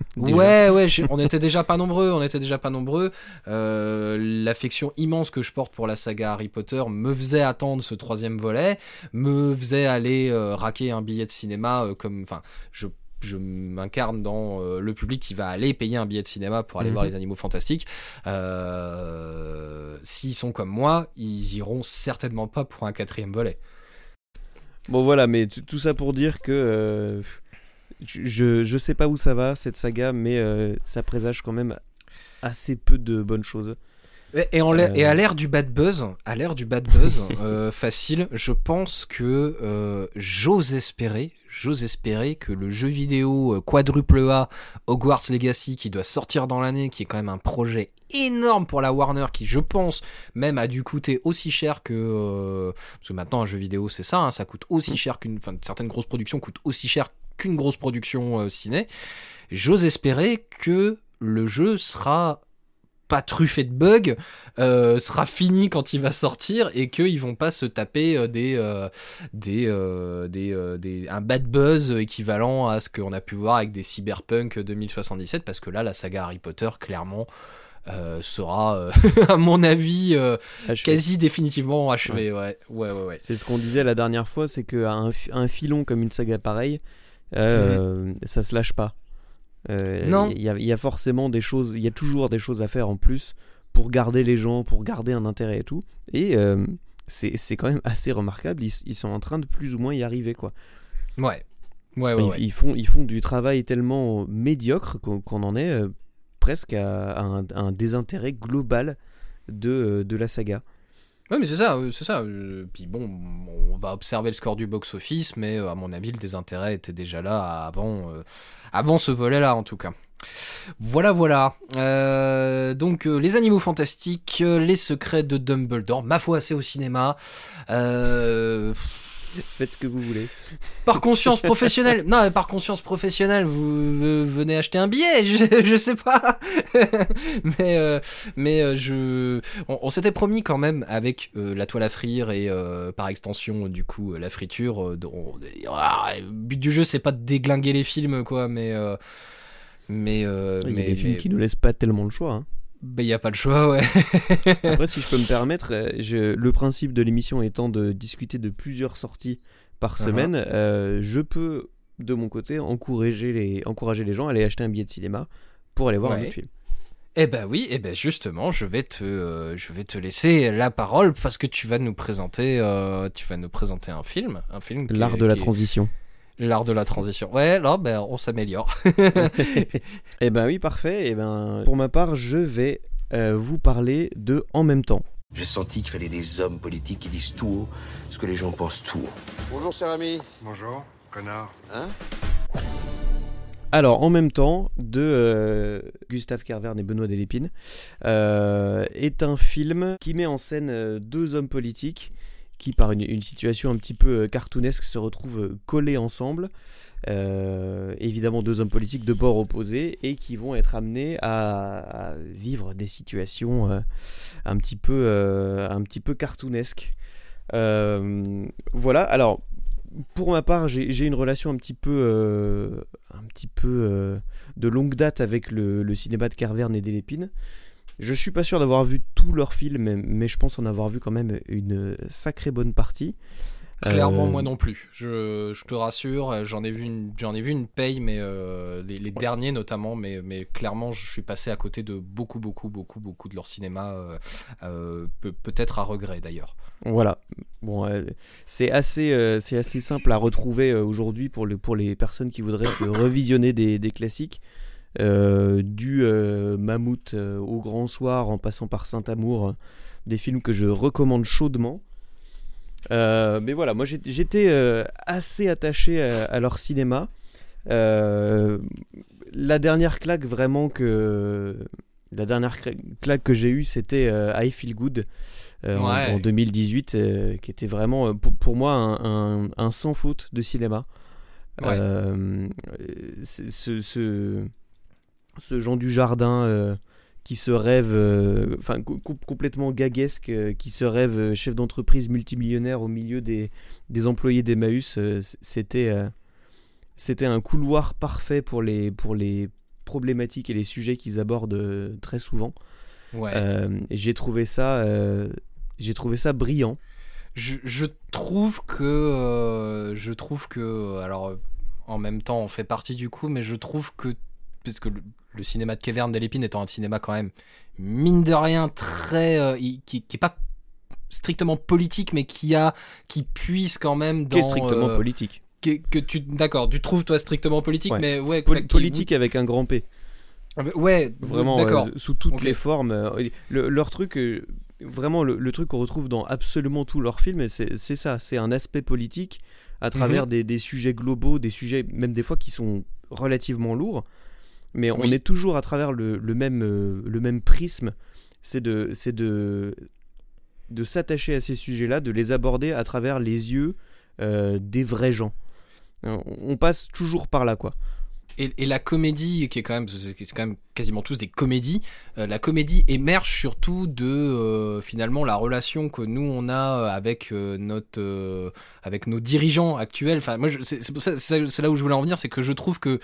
Ouais, ouais, on était déjà pas nombreux, on était déjà pas nombreux. Euh, L'affection immense que je porte pour la saga Harry Potter me faisait attendre ce troisième volet, me faisait aller euh, raquer un billet de cinéma euh, comme, enfin, je je m'incarne dans euh, le public qui va aller payer un billet de cinéma pour aller Mhm. voir les animaux fantastiques. Euh, S'ils sont comme moi, ils iront certainement pas pour un quatrième volet. Bon voilà, mais tout ça pour dire que euh, je, je sais pas où ça va cette saga, mais euh, ça présage quand même assez peu de bonnes choses. Et, en l'air- Euh. et à l'ère du bad buzz, à l'ère du bad buzz euh, facile, je pense que euh, j'ose espérer, j'ose espérer que le jeu vidéo quadruple A Hogwarts Legacy qui doit sortir dans l'année, qui est quand même un projet énorme pour la Warner, qui je pense même a dû coûter aussi cher que parce que maintenant un jeu vidéo c'est ça, hein, ça coûte aussi cher qu'une, enfin certaines grosses productions coûtent aussi cher qu'une grosse production euh, ciné. J'ose espérer que le jeu sera pas truffé de bugs, euh, sera fini quand il va sortir et qu'ils vont pas se taper euh, des, euh, des, euh, des, des- un bad buzz équivalent à ce qu'on a pu voir avec des Cyberpunk 2077 parce que là la saga Harry Potter clairement sera à mon avis quasi définitivement achevé ouais ouais ouais, ouais. C'est ce qu'on disait la dernière fois, c'est qu'à un, fi- un filon comme une saga pareille, euh, ça se lâche pas. Euh, Non. Il y, y a forcément des choses, il y a toujours des choses à faire en plus pour garder les gens, pour garder un intérêt et tout. Et euh, c'est c'est quand même assez remarquable, ils, ils sont en train de plus ou moins y arriver quoi. ouais ouais ouais, ils, ouais. ils font, ils font du travail tellement médiocre qu'on en est euh, presque à, à un, à un désintérêt global de, de la saga. Ouais, mais c'est ça, euh, c'est ça. Euh, Puis bon, on va observer le score du box-office, mais euh, à mon avis, le désintérêt était déjà là avant, euh, avant ce volet-là, en tout cas. Voilà, voilà. Euh, donc, euh, les animaux fantastiques, les secrets de Dumbledore. Ma foi, c'est au cinéma. Euh, Faites ce que vous voulez. par conscience professionnelle. Non, mais par conscience professionnelle, vous, venez acheter un billet. Je, je sais pas. mais euh, mais euh, je, on, on s'était promis quand même avec euh, la toile à frire et euh, par extension du coup la friture. euh, dont- ah, le but du jeu, c'est pas de déglinguer les films, quoi, mais euh, mais euh, Il y a mais des films mais- qui nous laissent pas tellement le choix. hein. Bah, y a pas le choix, ouais. Après, si je peux me permettre, euh, je- le principe de l'émission étant de discuter de plusieurs sorties par Uh-huh. semaine, euh, je peux, de mon côté, encourager les, encourager les gens à aller acheter un billet de cinéma pour aller voir un autre film. Eh ben oui, eh ben justement, je vais te, euh, je vais te laisser la parole parce que tu vas nous présenter, euh, tu vas nous présenter un film, un film. L'art de la est- transition. L'art de la transition. Ouais, là, ben on s'améliore. Eh ben oui, parfait. Eh ben, pour ma part, je vais euh, vous parler de En même temps. J'ai senti qu'il fallait des hommes politiques qui disent tout haut ce que les gens pensent tout haut. Bonjour, cher ami. Bonjour, connard. Hein? Alors, en même temps, de euh, Gustave Kervern et Benoît Delépine, euh, est un film qui met en scène euh, deux hommes politiques qui, par une, situation un petit peu euh, cartoonesque, se retrouvent euh, collés ensemble. Euh, évidemment, deux hommes politiques de bords opposés et qui vont être amenés à, vivre des situations un, petit peu, un petit peu cartoonesques. Voilà, alors pour ma part, j'ai une relation un petit peu, un petit peu de longue date avec le, le cinéma de Carverne et Delépine. Je suis pas sûr d'avoir vu tous leurs films, mais, je pense en avoir vu quand même une sacrée bonne partie. Clairement, Euh, moi non plus. Je, je te rassure, j'en ai vu une, j'en ai vu une paye, mais euh, les, les derniers notamment, mais, mais clairement, je suis passé à côté de beaucoup, beaucoup, beaucoup, beaucoup de leur cinéma, euh, peut- peut-être à regret d'ailleurs. Voilà. Bon, c'est assez, c'est assez simple à retrouver aujourd'hui pour, le, pour les personnes qui voudraient se revisionner des, des classiques. Euh, du euh, Mammouth euh, au Grand Soir en passant par Saint-Amour, des films que je recommande chaudement. Mais voilà, moi j'étais assez attaché à, à leur cinéma. La dernière claque vraiment que la dernière cla- claque que j'ai eue c'était euh, I Feel Good euh, en- Ouais. en, 2018 euh, qui était vraiment pour, pour moi un, un- un sans faute de cinéma. Ouais. C'est- ce, ce, ce Jean du Jardin euh, qui se rêve, euh, enfin co- co- complètement gaguesque, euh, qui se rêve chef d'entreprise multimillionnaire au milieu des, des employés d'Emmaüs, c'était c'était un couloir parfait pour les pour les problématiques et les sujets qu'ils abordent très souvent. Ouais. Euh, j'ai trouvé ça, euh, j'ai trouvé ça brillant. Je, je trouve que euh, je trouve que alors en même temps on fait partie du coup mais je trouve que parce que le, cinéma de Kevin Delépine étant un cinéma quand même mine de rien très euh, qui, qui est pas strictement politique mais qui a qui puise quand même dans qui est strictement euh, politique. que, que tu d'accord tu trouves toi strictement politique Ouais. mais ouais Pol- qui- politique avec un grand P. ouais Vraiment, d'accord euh, sous toutes les formes. le- leur truc, vraiment, le, le truc qu'on retrouve dans absolument tous leurs films, c'est c'est ça, c'est un aspect politique à travers Mhm. des, des sujets globaux, des sujets même des fois qui sont relativement lourds, mais on est toujours à travers le, le même, euh, le même prisme, c'est de, c'est de, de s'attacher à ces sujets-là, de les aborder à travers les yeux euh, des vrais gens. On on passe toujours par là, quoi. et, et la comédie, qui est quand même, c'est quand même quasiment tous des comédies, euh, la comédie émerge surtout de euh, finalement la relation que nous on a avec euh, notre, avec nos dirigeants actuels. Enfin, moi, c'est là où je voulais en venir, c'est que je trouve que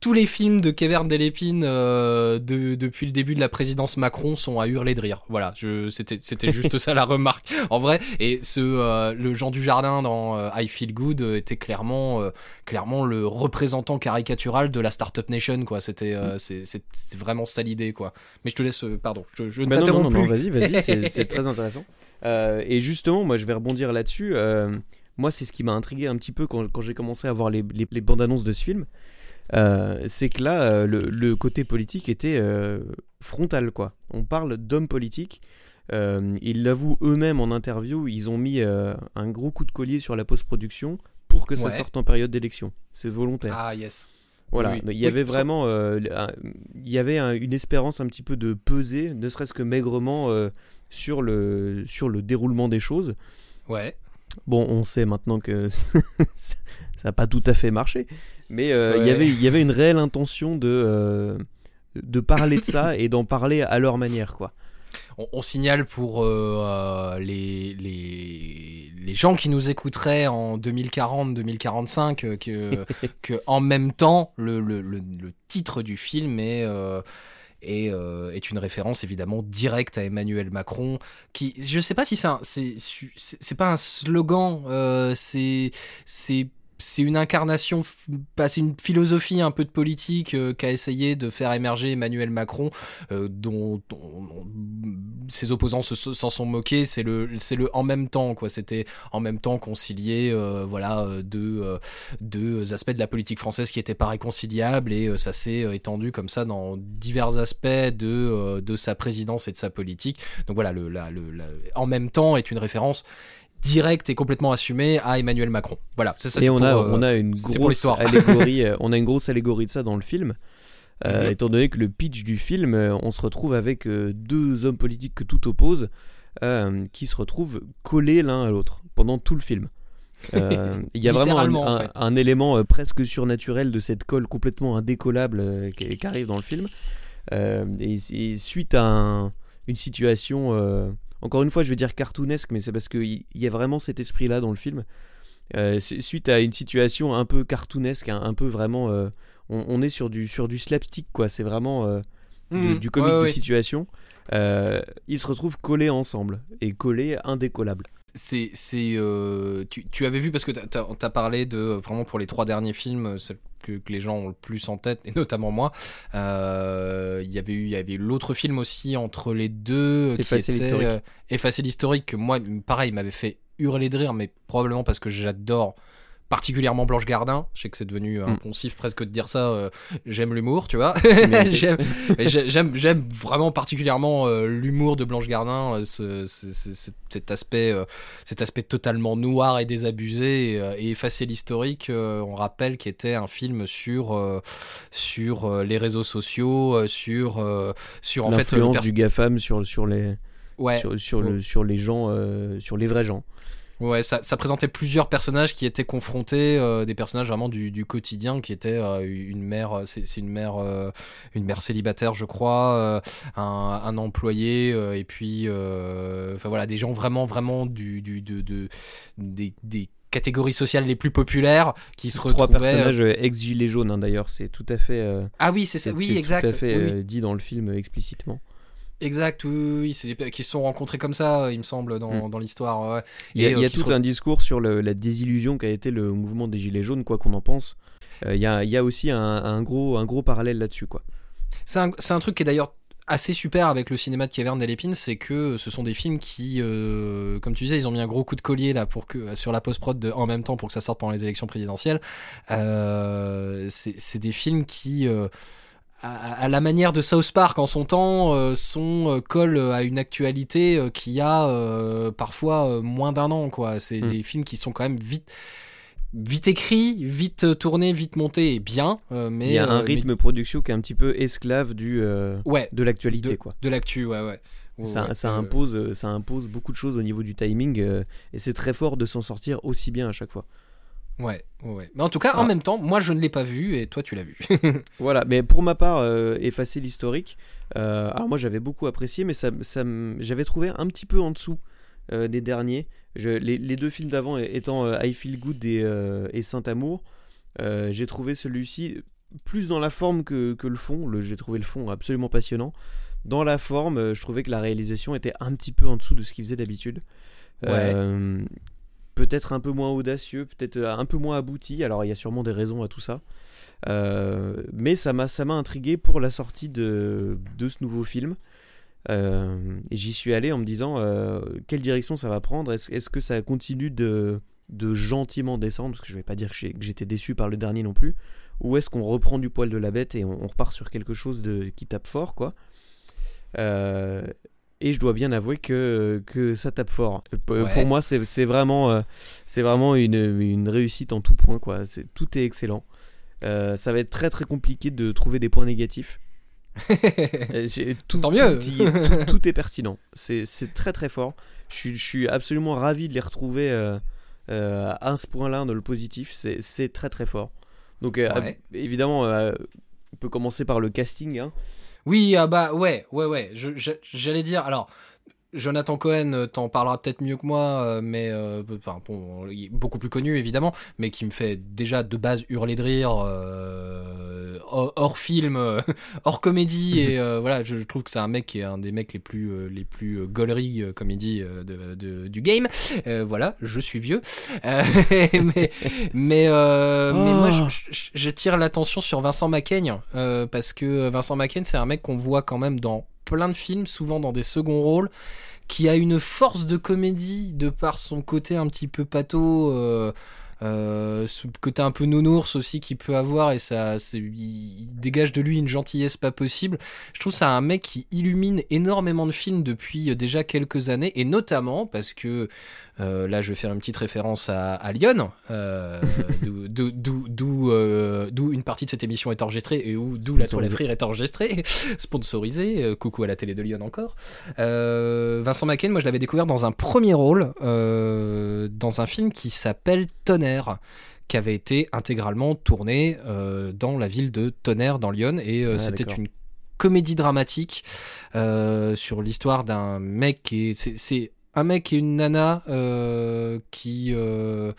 tous les films de Kevin Delépine euh, de, depuis le début de la présidence Macron sont à hurler de rire. Voilà, c'était juste ça la remarque en vrai. Et ce euh, le Jean du Jardin dans euh, I Feel Good était clairement clairement le représentant caricatural de la startup nation quoi. C'était euh, c'est- vraiment ça l'idée quoi. Mais je te laisse pardon, je, je ne Bah t'interromps non, vas-y, vas-y, c'est- très intéressant. Et justement, moi, je vais rebondir là-dessus. moi, c'est ce qui m'a intrigué un petit peu quand, quand j'ai commencé à voir les, les- les bandes annonces de ce film. Euh, c'est que là, euh, le, le côté politique était euh, frontal, quoi. On parle d'hommes politiques. Ils l'avouent eux-mêmes en interview. Ils ont mis un gros coup de collier sur la post-production pour que ça sorte en période d'élection. C'est volontaire. Ah yes. Voilà, Oui, oui. il y avait vraiment, un- il y avait un- une espérance un petit peu de peser, ne serait-ce que maigrement sur le sur le déroulement des choses. Ouais. Bon, on sait maintenant que ça n'a pas tout à fait marché, mais euh, il Ouais. y avait il y avait une réelle intention de euh, de parler de ça et d'en parler à leur manière, quoi. On, on signale pour euh, les, les, les gens qui nous écouteraient en 2040-2045 euh, que, que en même temps, le, le, le, le titre du film est, est, euh, est une référence évidemment directe à Emmanuel Macron. Qui, je sais pas si c'est un, c'est, c'est c'est pas un slogan, euh, c'est, c'est une incarnation, bah, c'est une philosophie un peu de politique euh, qu'a essayé de faire émerger Emmanuel Macron, euh, dont, ses opposants se- s'en sont moqués. C'est le, c'est le en même temps quoi. C'était en même temps concilier, euh, voilà, deux, deux aspects de la politique française qui étaient pas réconciliables et ça s'est étendu comme ça dans divers aspects de de sa présidence et de sa politique. Donc voilà, le, la, le, en même temps est une référence directe et complètement assumée à Emmanuel Macron. Voilà, c'est ça. et on pour, a euh, on a une grosse l'histoire. allégorie, euh, on a une grosse allégorie de ça dans le film. Euh, Mhm. Étant donné que le pitch du film, euh, on se retrouve avec deux hommes politiques que tout oppose, euh, qui se retrouvent collés l'un à l'autre pendant tout le film. Il y a vraiment un, Littéralement, en un- fait. un élément presque surnaturel de cette colle complètement indécollable qui, qui arrive dans le film. Et, et suite à un- une situation, encore une fois, je vais dire cartoonesque, mais c'est parce qu'il y, a vraiment cet esprit-là dans le film. Euh, su- suite à une situation un peu cartoonesque, un, un peu vraiment, euh, on, on est sur du sur du slapstick quoi. C'est vraiment euh, du, Mhm. du comique Ouais, de ouais. situation. Ils se retrouvent collés ensemble et collés indécollables. C'est c'est euh, tu, tu avais vu parce que t'as- as parlé de vraiment pour les trois derniers films euh, celles que, que les gens ont le plus en tête et notamment moi euh, il y avait eu il y avait l'autre film aussi entre les deux Effacer l'historique. euh, effacer l'historique que moi pareil m'avait fait hurler de rire mais probablement parce que j'adore particulièrement Blanche Gardin. Je sais que c'est devenu euh, Mm. imponsif presque de dire ça euh, j'aime l'humour tu vois. J'aime vraiment particulièrement euh, l'humour de Blanche Gardin euh, ce- ce- ce- ce- cet aspect cet aspect totalement noir et désabusé et, et effacer l'historique on rappelle qu'il était un film sur sur les réseaux sociaux sur sur en fait L'influence du GAFAM sur sur les ouais. sur, sur le sur les gens sur les vrais gens. Ouais, ça, ça présentait plusieurs personnages qui étaient confrontés, euh, des personnages vraiment du, du quotidien, qui étaient euh, une mère, euh, c'est une mère, euh, une mère célibataire, je crois, un, un employé, et puis, enfin voilà, des gens vraiment, vraiment du, du, de, de- des, des catégories sociales les plus populaires qui se Trois retrouvaient. personnages euh, ex-gilets jaunes, hein, d'ailleurs, c'est tout à fait. euh, Ah oui, c'est ça. Oui, exact. Tout à fait Oui, oui. euh, dit dans le film euh, explicitement. Exact. Oui, c'est des qui se sont rencontrés comme ça, il me semble, dans, Mm. dans l'histoire. ouais. Il y a, Et, il y euh, a qui se tout un discours sur le- la désillusion qu'a été le mouvement des Gilets jaunes, quoi qu'on en pense. Euh, Il y, a, il y a aussi un, un gros, un gros parallèle là-dessus. quoi. C'est un, un truc qui est d'ailleurs assez super avec le cinéma de Caverne des Lépines, c'est que ce sont des films qui, euh, comme tu disais, ils ont mis un gros coup de collier là pour que sur la post prod en même temps pour que ça sorte pendant les élections présidentielles. Euh, c'est c'est des films qui euh, à, à la manière de South Park en son temps, euh, sont euh, collent à une actualité euh, qui a euh, parfois euh, moins d'un an. quoi. C'est Mm. des films qui sont quand même vite vite écrits, vite euh, tournés, vite montés et bien. euh, mais Il y a un euh, mais- rythme production qui est un petit peu esclave du, euh, ouais, de l'actualité. de, quoi. de l'actu, ouais, ouais. Ouais, Ça, ouais, ça euh, impose, euh, ça impose beaucoup de choses au niveau du timing euh, et c'est très fort de s'en sortir aussi bien à chaque fois. Ouais, ouais. Mais en tout cas, en Ah. même temps, moi je ne l'ai pas vu et toi tu l'as vu. Voilà, mais pour ma part, euh, effacer l'historique, euh, alors moi j'avais beaucoup apprécié, mais ça, ça j'avais trouvé un petit peu en dessous euh, des derniers. Je- les, les deux films d'avant étant I Feel Good et, et Saint-Amour, j'ai trouvé celui-ci plus dans la forme que, que le fond. Le, j'ai trouvé le fond absolument passionnant. Dans la forme, je trouvais que la réalisation était un petit peu en dessous de ce qu'il faisait d'habitude. Ouais. Euh, peut-être un peu moins audacieux, peut-être euh, un peu moins abouti. Alors il y a sûrement des raisons à tout ça. Euh, mais ça m'a intrigué pour la sortie de, de ce nouveau film. Euh, et j'y suis allé en me disant quelle direction ça va prendre? Est-ce que ça continue de, de gentiment descendre? Parce que je vais pas dire que j'étais déçu par le dernier non plus. Ou est-ce qu'on reprend du poil de la bête et on, repart sur quelque chose de, qui tape fort quoi? Et je dois bien avouer que, que ça tape fort. Euh, Ouais. Pour moi, c'est vraiment, euh, c'est vraiment une, une réussite en tout point. Quoi. C'est- Tout est excellent. Euh, ça va être très très compliqué de trouver des points négatifs. Tout, Tant mieux. Tout, est, tout- tout est pertinent. C'est très très fort. Je suis, je suis absolument ravi de les retrouver euh, euh, à ce point-là dans le positif. C'est très très fort. Donc Ouais. évidemment, on peut commencer par le casting. hein. Oui, ah bah ouais, ouais, ouais. J'allais dire, alors, Jonathan Cohen euh, t'en parlera peut-être mieux que moi, euh, mais euh, enfin bon, beaucoup plus connu évidemment, mais qui me fait déjà de base hurler de rire euh, hors, film, euh, hors comédie et euh, voilà, je trouve que c'est un mec qui est un des mecs les plus euh, les plus gauleries comédie euh, de, de- du game. Voilà, je suis vieux, mais mais mais moi je, je- je tire l'attention sur Vincent Macaigne parce que Vincent Macaigne c'est un mec qu'on voit quand même dans plein de films, souvent dans des seconds rôles, qui a une force de comédie de par son côté un petit peu pato, euh, euh, ce côté un peu nounours aussi qu'il peut avoir et ça, il dégage de lui une gentillesse pas possible. Je trouve ça un mec qui illumine énormément de films depuis euh, déjà quelques années et notamment parce que euh, là je vais faire une petite référence à, à Lyon, euh, d'où- euh, d'où une partie de cette émission est enregistrée et où d'où la tour des Sponsorisé. frères est enregistrée, sponsorisée. Coucou à la télé de Lyon encore. Vincent Macaigne, moi je l'avais découvert dans un premier rôle dans un film qui s'appelle Tonnerre qui avait été intégralement tourné dans la ville de Tonnerre dans Lyon et Ah, c'était une comédie dramatique euh, sur l'histoire d'un mec qui est c'est- c'est un mec et une nana euh, qui euh,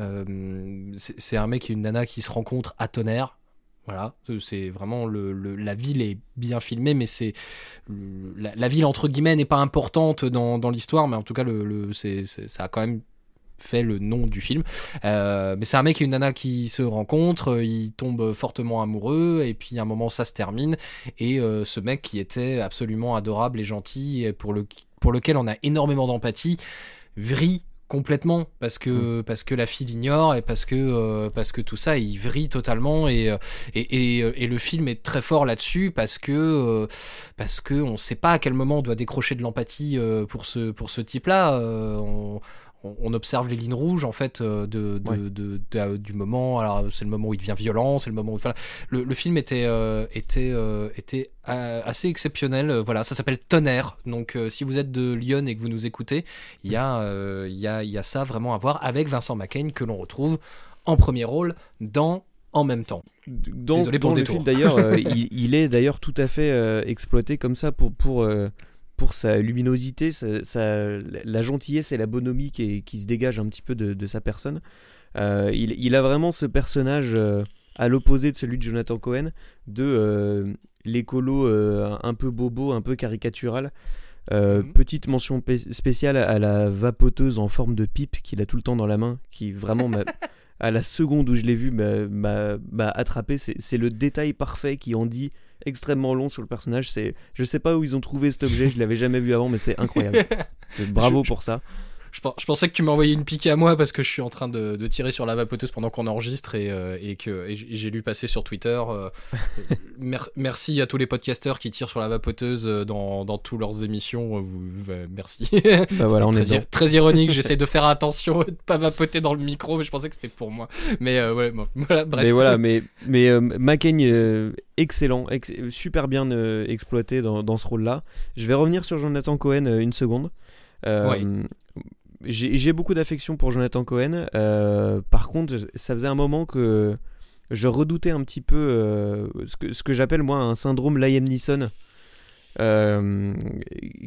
euh, c'est un mec et une nana qui se rencontrent à Tonnerre. Voilà, c'est vraiment le, la ville est bien filmée, mais c'est la, ville entre guillemets n'est pas importante dans, dans l'histoire, mais en tout cas le, le- c'est- ça a quand même fait le nom du film. Euh, mais c'est un mec et une nana qui se rencontrent, euh, ils tombent fortement amoureux, et puis à un moment ça se termine, et euh, ce mec qui était absolument adorable et gentil, et pour, le, pour lequel on a énormément d'empathie, vrille complètement parce que parce que la fille l'ignore et parce que euh, parce que tout ça il vrille totalement. Et et, et, et le film est très fort là-dessus parce que euh, parce que on sait pas à quel moment on doit décrocher de l'empathie euh, pour ce pour ce type-là. Euh, on, on- on observe les lignes rouges en fait euh, de, de, Ouais. de- de- du moment. Alors c'est le moment où il devient violent c'est le moment où enfin, le, le film était euh, était euh, était euh, assez exceptionnel. Euh, voilà ça s'appelle Tonnerre. Donc euh, si vous êtes de Lyon et que vous nous écoutez il y a euh, il y a il y a ça vraiment à voir avec Vincent Macaigne que l'on retrouve en premier rôle dans en même temps. Dans, Désolé pour dans le le film d'ailleurs, euh, il, il est d'ailleurs tout à fait euh, exploité comme ça pour, pour, euh, pour sa luminosité, sa, sa- la gentillesse et la bonhomie qui, se dégage un petit peu de, de sa personne. Euh, il, il a vraiment ce personnage euh, à l'opposé de celui de Jonathan Cohen, de euh, l'écolo un peu bobo, un peu caricatural. Mhm. Petite mention spéciale à la vapoteuse en forme de pipe qu'il a tout le temps dans la main, qui vraiment m'a- à la seconde où je l'ai vu m'a- attrapé. C'est c'est le détail parfait qui en dit extrêmement long sur le personnage. C'est, je sais pas où ils ont trouvé cet objet, je l'avais jamais vu avant, mais c'est incroyable. Bravo Je- pour ça. Je, pen- je pensais que tu m'as envoyé une piquée à moi parce que je suis en train de, de tirer sur la vapoteuse pendant qu'on enregistre et, euh, et que j'ai lu passer sur Twitter. euh, mer- merci à tous les podcasteurs qui tirent sur la vapoteuse euh, dans, dans toutes leurs émissions. vous- euh, merci. Bah voilà, on C'était est très, ironique. J'essaie de faire attention et de pas vapoter dans le micro, mais je pensais que c'était pour moi. Mais ouais, bon, voilà, bref. Mais voilà, mais, mais McCain, excellent, ex- super bien exploité dans, dans ce rôle-là. Je vais revenir sur Jonathan Cohen une seconde. Euh, Ouais. J'ai beaucoup d'affection pour Jonathan Cohen. euh, par contre, ça faisait un moment que je redoutais un petit peu euh, ce que, j'appelle moi un syndrome Liam Neeson. euh,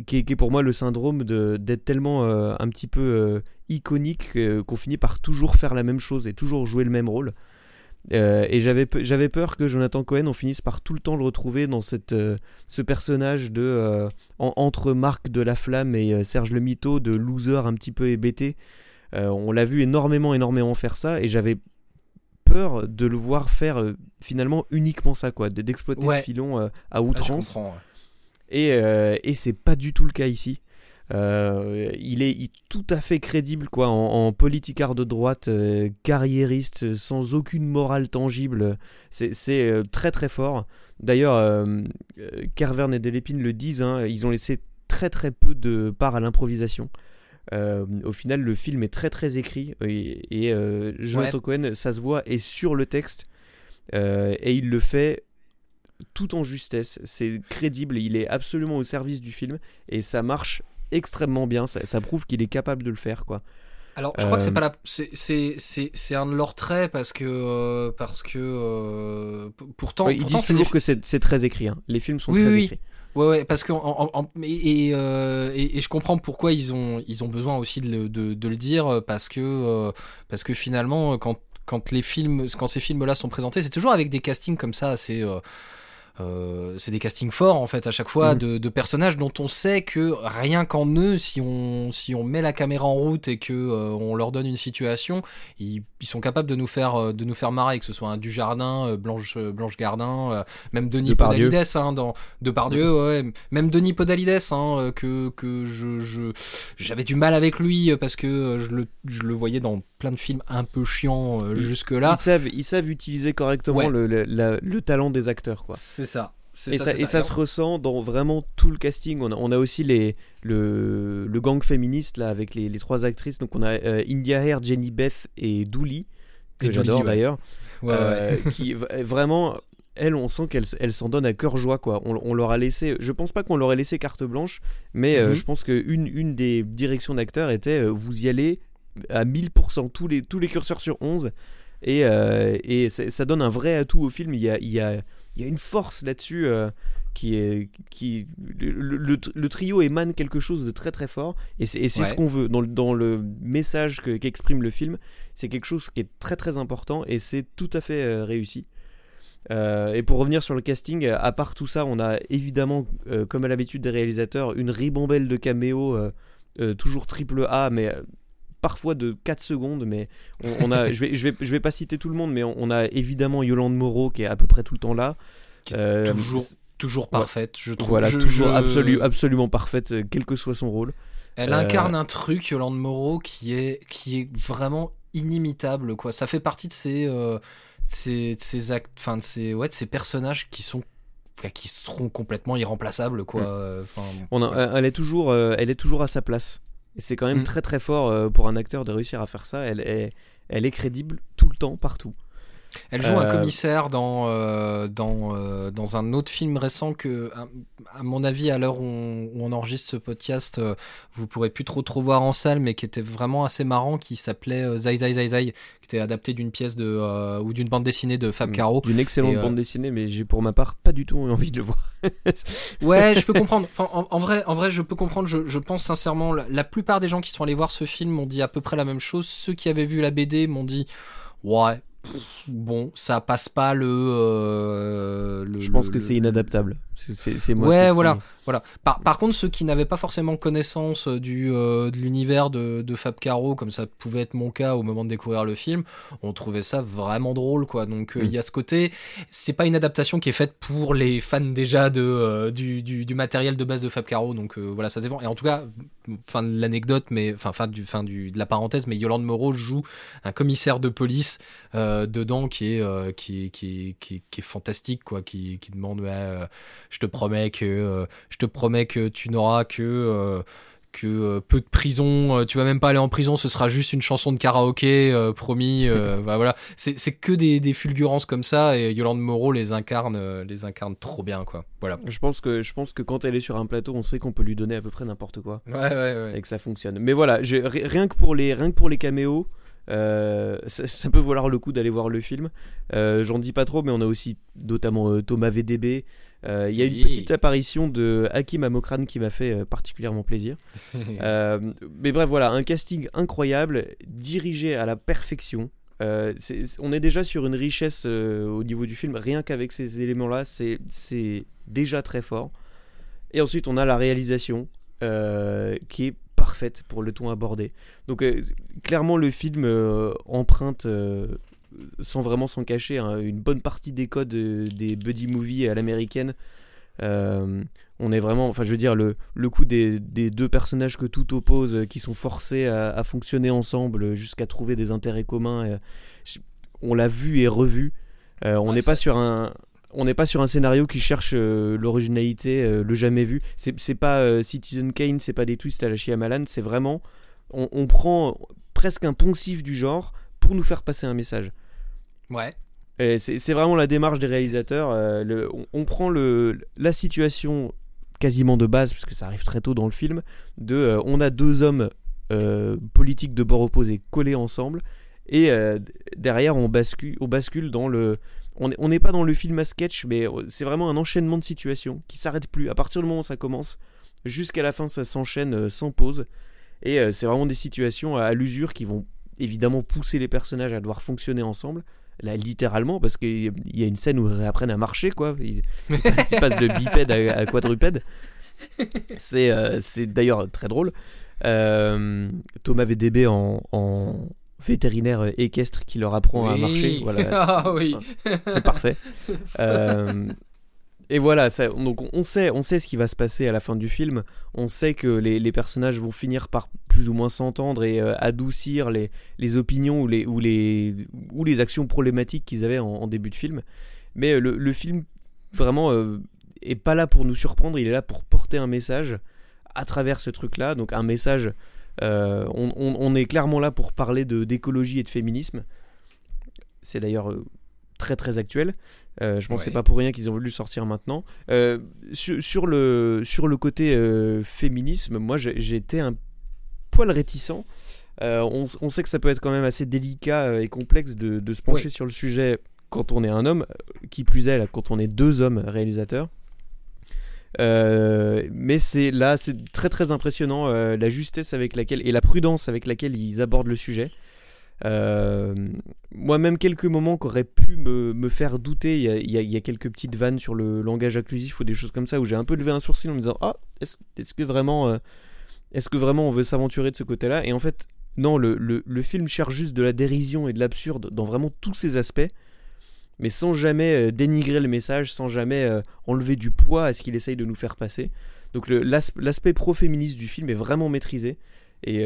qui, est, pour moi le syndrome d'être tellement un petit peu iconique que- qu'on finit par toujours faire la même chose et toujours jouer le même rôle. Euh, et j'avais j'avais peur que Jonathan Cohen on finisse par tout le temps le retrouver dans cette euh, ce personnage de euh, en- entre Marc de la Flamme et Serge le Mito de loser un petit peu hébété on l'a vu énormément énormément faire ça et j'avais peur de le voir faire finalement uniquement ça quoi de- d'exploiter Ouais. ce filon à Ah, outrance ouais. et, et c'est pas du tout le cas ici. Euh, il est il- tout à fait crédible quoi en, en politicard de droite, euh, carriériste, sans aucune morale tangible. C'est euh, très très fort. D'ailleurs, Kervern et Delépine le disent, hein, ils ont laissé très très peu de part à l'improvisation. Au final, le film est très très écrit et, et, Jonathan Cohen, ça se voit, est sur le texte et il le fait tout en justesse. C'est crédible, il est absolument au service du film et ça marche extrêmement bien. Ça, ça prouve qu'il est capable de le faire, quoi. Alors, je crois que c'est Euh, pas la, c'est, c'est, un de leurs traits parce que, euh, parce que, euh, pourtant, ils pourtant, disent toujours que c'est très écrit. hein. Les films sont Oui, très oui, écrits. Ouais, ouais, parce que en- et, et, et- et je comprends pourquoi ils ont ils ont besoin aussi de le, de, de le dire parce que parce que finalement quand quand les films quand ces films là sont présentés c'est toujours avec des castings comme ça assez euh, c'est des castings forts en fait à chaque fois Mhm. de, de personnages dont on sait que rien qu'en eux si on si on met la caméra en route et que euh, on leur donne une situation ils, ils sont capables de nous faire euh, de nous faire marrer que ce soit un Dujardin euh, Blanche Blanche Gardin euh, même Denis. Podalides hein, dans Depardieu ouais même Denis Podalides hein, que que je je j'avais du mal avec lui parce que je le je le voyais dans plein de films un peu chiants euh, Il- jusque là Ils savent, ils savent utiliser correctement Ouais. le, le, la- le talent des acteurs, quoi. c'est ça Et ça, c'est et ça se ressent dans vraiment tout le casting. On a, on a aussi les, le, le gang féministe là avec les, les trois actrices. Donc on a euh, India Hare, Jenny Beth et Dooley que j'adore ouais. d'ailleurs. Ouais. Euh, qui vraiment elles on sent qu'elles elles s'en donnent à cœur joie quoi on, on leur a laissé je pense pas qu'on leur ait laissé carte blanche mais euh, Mhm. je pense que une, une des directions d'acteurs était euh, vous y allez à 1000% tous les, tous les curseurs sur 11 et, euh, et ça donne un vrai atout au film. Il y a, il y a, il y a une force là-dessus euh, qui est qui le, le- le trio émane quelque chose de très très fort. Et c'est c'est ce Ouais. qu'on veut. Dans, le- dans le message que- qu'exprime le film c'est quelque chose qui est très très important et c'est tout à fait euh, réussi. Euh, et pour revenir sur le casting, à part tout ça, on a évidemment, euh, comme à l'habitude des réalisateurs, une ribambelle de caméos, euh, toujours triple A, mais parfois de 4 secondes. Mais on, on a, je vais, je vais, je vais pas citer tout le monde, mais on, on a évidemment Yolande Moreau qui est à peu près tout le temps là. Euh, toujours toujours parfaite je trouve voilà, Je- toujours je- absolu, absolument parfaite, euh, quel que soit son rôle. Elle Euh, incarne un truc, Yolande Moreau, qui est, qui est vraiment inimitable, quoi. Ça fait partie de ces, euh, ces, actes, enfin, de ces, ouais, de ces personnages qui sont, qui seront complètement irremplaçables, quoi. Mm. Euh, enfin, On a- voilà. elle, est toujours, euh, elle est toujours à sa place. Et c'est quand même Mm. très très fort euh, pour un acteur de réussir à faire ça. Elle est, elle est crédible tout le temps, partout. Elle joue un euh, commissaire dans, euh, dans, euh, dans un autre film récent que, à mon avis, à l'heure où, on- où on enregistre ce podcast, euh, vous pourrez plus trop trop voir en salle, mais qui était vraiment assez marrant, qui s'appelait Zai Zai Zai Zai, qui était adapté d'une pièce de ou d'une bande dessinée de Fab Caro. D'une excellente Et, bande dessinée, mais j'ai pour ma part pas du tout envie de le voir. Ouais, je peux comprendre. Enfin, en, en vrai, en vrai, je peux comprendre. Je, je pense sincèrement, la, la plupart des gens qui sont allés voir ce film m'ont dit à peu près la même chose. Ceux qui avaient vu la BD m'ont dit, ouais, bon, ça passe pas le. euh, le Je pense le- que le- c'est inadaptable. C'est- moi. Ouais, voilà. Voilà. Par, par contre, ceux qui n'avaient pas forcément connaissance euh, du, euh, de l'univers de, de Fab Caro, comme ça pouvait être mon cas au moment de découvrir le film, on trouvait ça vraiment drôle, quoi. Donc, euh, il Mm. y a ce côté, c'est pas une adaptation qui est faite pour les fans déjà de, euh, du, du, du matériel de base de Fab Caro. Donc, voilà, ça se défend. Et en tout cas, fin de l'anecdote, mais, enfin, fin, du, fin du, de la parenthèse, mais Yolande Moreau joue un commissaire de police dedans qui est, qui, qui, qui, est- qui est fantastique, quoi, qui, qui demande, je te promets que, je te promets que tu n'auras que euh, que euh, peu de prison, euh, tu vas même pas aller en prison, ce sera juste une chanson de karaoké, euh, promis. bah, voilà, c'est c'est que des, des fulgurances comme ça et Yolande Moreau les incarne, les incarne trop bien quoi. Voilà. Je pense que je pense que quand elle est sur un plateau, on sait qu'on peut lui donner à peu près n'importe quoi Ouais ouais ouais. et que ça fonctionne. Mais voilà, je- rien que pour les rien que pour les caméos, euh, ça, ça peut valoir le coup d'aller voir le film. Euh, J'en dis pas trop, mais on a aussi notamment euh, Thomas VDB. Euh, Il y a une petite apparition de Hakim Amokran qui m'a fait euh, particulièrement plaisir. Euh, mais bref, voilà, un casting incroyable, dirigé à la perfection. Euh, on est déjà sur une richesse au niveau du film, rien qu'avec ces éléments-là, c'est c'est déjà très fort. Et ensuite, on a la réalisation qui est parfaite pour le ton abordé. Donc, clairement, le film emprunte, sans vraiment s'en cacher, hein, une bonne partie des codes euh, des buddy movies à l'américaine. Euh, on est vraiment, enfin je veux dire, le, le coup des, des deux personnages que tout oppose, euh, qui sont forcés à, à fonctionner ensemble jusqu'à trouver des intérêts communs, on l'a vu et revu. Euh, on Ouais, n'est pas sur un... On n'est pas sur un scénario qui cherche euh, l'originalité, le jamais vu. C'est pas Citizen Kane, c'est pas des twists à la Shyamalan, c'est vraiment. On, on prend presque un poncif du genre pour nous faire passer un message. Ouais. C'est vraiment la démarche des réalisateurs. euh, on, prend la situation quasiment de base, parce que ça arrive très tôt dans le film, de euh, on a deux hommes euh, politiques de bord opposé collés ensemble, et derrière on bascule, on bascule dans le... On n'est pas dans le film à sketch, mais c'est vraiment un enchaînement de situations qui s'arrête plus. À partir du moment où ça commence, jusqu'à la fin, ça s'enchaîne sans pause. Et c'est vraiment des situations à l'usure qui vont évidemment pousser les personnages à devoir fonctionner ensemble là littéralement parce qu'il y a une scène où ils réapprennent à marcher quoi. Ils, ils passent, ils passent de bipède à, à quadrupède. C'est euh, d'ailleurs très drôle. Euh, Thomas VDB en, en vétérinaire équestre qui leur apprend à marcher. Voilà ah oui. c'est parfait. Euh, et voilà, donc on sait, on sait ce qui va se passer à la fin du film. On sait que les, personnages vont finir par plus ou moins s'entendre et euh, adoucir les, opinions ou les, actions problématiques qu'ils avaient en, début de film. Mais euh, le, film, vraiment, euh, est pas là pour nous surprendre, il est là pour porter un message à travers ce truc-là. Donc un message, euh, on, est clairement là pour parler d'écologie et de féminisme. C'est d'ailleurs très très actuel. Euh, je pense que c'est Ouais. pas pour rien qu'ils ont voulu sortir maintenant. Euh, sur, sur le, sur le côté euh, féminisme, moi j'étais un poil réticent. On, sait que ça peut être quand même assez délicat et complexe de, de se pencher sur le sujet quand on est un homme, qui plus est là, quand on est deux hommes réalisateurs. Mais c'est là, c'est très très impressionnant la justesse avec laquelle et la prudence avec laquelle ils abordent le sujet. Euh, Moi-même, quelques moments qui pu me, me faire douter, il y, a, quelques petites vannes sur le langage inclusif ou des choses comme ça où j'ai un peu levé un sourcil en me disant Ah, est-ce que vraiment. euh, est-ce que vraiment on veut s'aventurer de ce côté-là? Et en fait, non, le, le, film cherche juste de la dérision et de l'absurde dans vraiment tous ses aspects, mais sans jamais euh, dénigrer le message, sans jamais enlever du poids à ce qu'il essaye de nous faire passer. Donc l'aspect pro-féministe du film est vraiment maîtrisé, et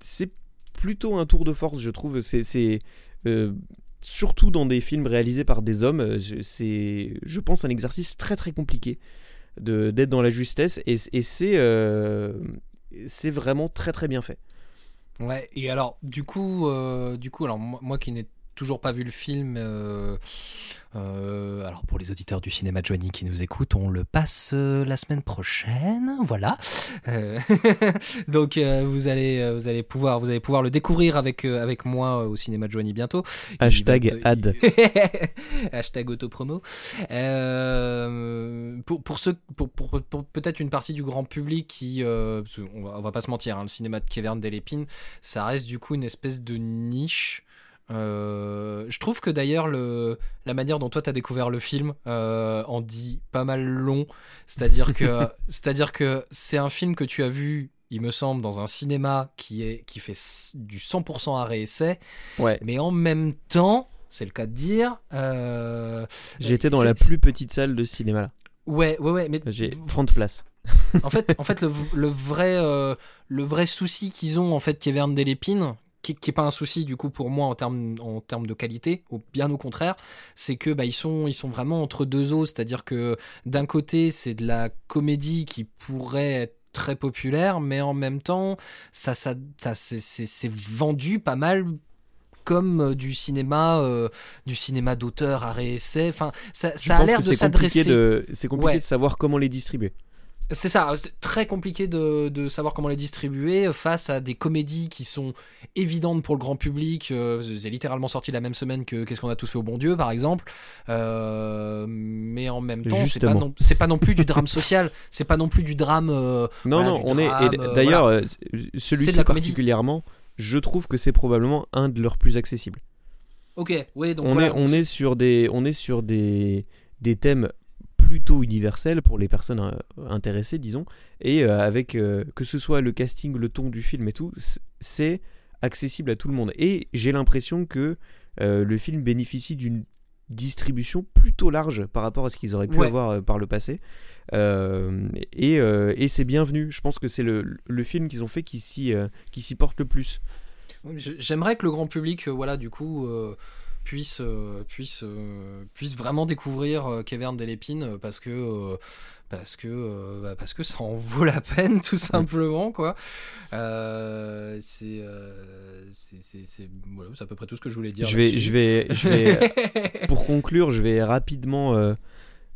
c'est plutôt un tour de force, je trouve. C'est euh, surtout dans des films réalisés par des hommes, euh, c'est, je pense, un exercice très très compliqué d'être dans la justesse, et, c'est euh, c'est vraiment très très bien fait. Ouais, et alors, du coup, du coup alors, moi, moi qui n'ai toujours pas vu le film, euh, euh, alors pour les auditeurs du cinéma Johnny qui nous écoutent, on le passe euh, la semaine prochaine, voilà. Donc vous allez vous allez pouvoir vous allez pouvoir le découvrir avec avec moi au cinéma Johnny bientôt. Hashtag te- ad. Hashtag autopromo. Pour, pour ceux, pour, pour- pour peut-être une partie du grand public qui, qu'on va, on va pas se mentir, hein, le cinéma de Kevin Delépine, ça reste du coup une espèce de niche. Euh, je trouve que d'ailleurs le la manière dont toi t'as découvert le film euh, en dit pas mal long. C'est-à-dire que c'est-à-dire que c'est un film que tu as vu, il me semble, dans un cinéma qui est qui fait du 100% arrêt essai, Ouais, mais en même temps, c'est le cas de dire. euh, j'étais dans la plus petite salle de cinéma là. Ouais, ouais, ouais, mais J'ai 30 places. en fait, en fait, le, le vrai, euh, le vrai souci qu'ils ont en fait, Kevin Delépine, qui, qui est pas un souci du coup pour moi en termes en termes de qualité, bien au contraire, c'est que bah ils sont ils sont vraiment entre deux eaux, c'est-à-dire que d'un côté c'est de la comédie qui pourrait être très populaire, mais en même temps ça ça, ça c'est- c'est c'est vendu pas mal comme euh, du cinéma euh, du cinéma d'auteur à réessai enfin ça, ça a l'air de c'est compliqué s'adresser de c'est compliqué Ouais. de savoir comment les distribuer. C'est ça, très compliqué de, de savoir comment les distribuer face à des comédies qui sont évidentes pour le grand public. Euh, c'est littéralement sorti la même semaine que Qu'est-ce qu'on a tous fait au bon Dieu, par exemple. Euh, mais en même temps, c'est pas, non, pas non plus du drame social, c'est pas non plus du drame. euh, Non, Voilà, non, on est. drame, et euh, D'ailleurs, de celui-ci particulièrement, je trouve que c'est probablement un de leurs plus accessibles. Ok, oui, donc on voilà, est, on est sur des, on est sur des, des thèmes plutôt universels pour les personnes euh, intéressées, disons, et euh, avec euh, que ce soit le casting, le ton du film et tout, c'est accessible à tout le monde. Et j'ai l'impression que euh, le film bénéficie d'une distribution plutôt large par rapport à ce qu'ils auraient pu Ouais. avoir par le passé. Euh, et euh, et c'est bienvenu. Je pense que c'est le, le film qu'ils ont fait qui s'y euh, qui s'y porte le plus. J'aimerais que le grand public, voilà, du coup, euh, puisse, euh, puisse, euh, puisse vraiment découvrir Kevin Delépine euh, parce que, parce que, euh, bah, parce que ça en vaut la peine, tout simplement, quoi. Euh, c'est, euh, c'est, voilà, c'est à peu près tout ce que je voulais dire. Je vais, je vais, je vais, pour conclure, je vais rapidement euh,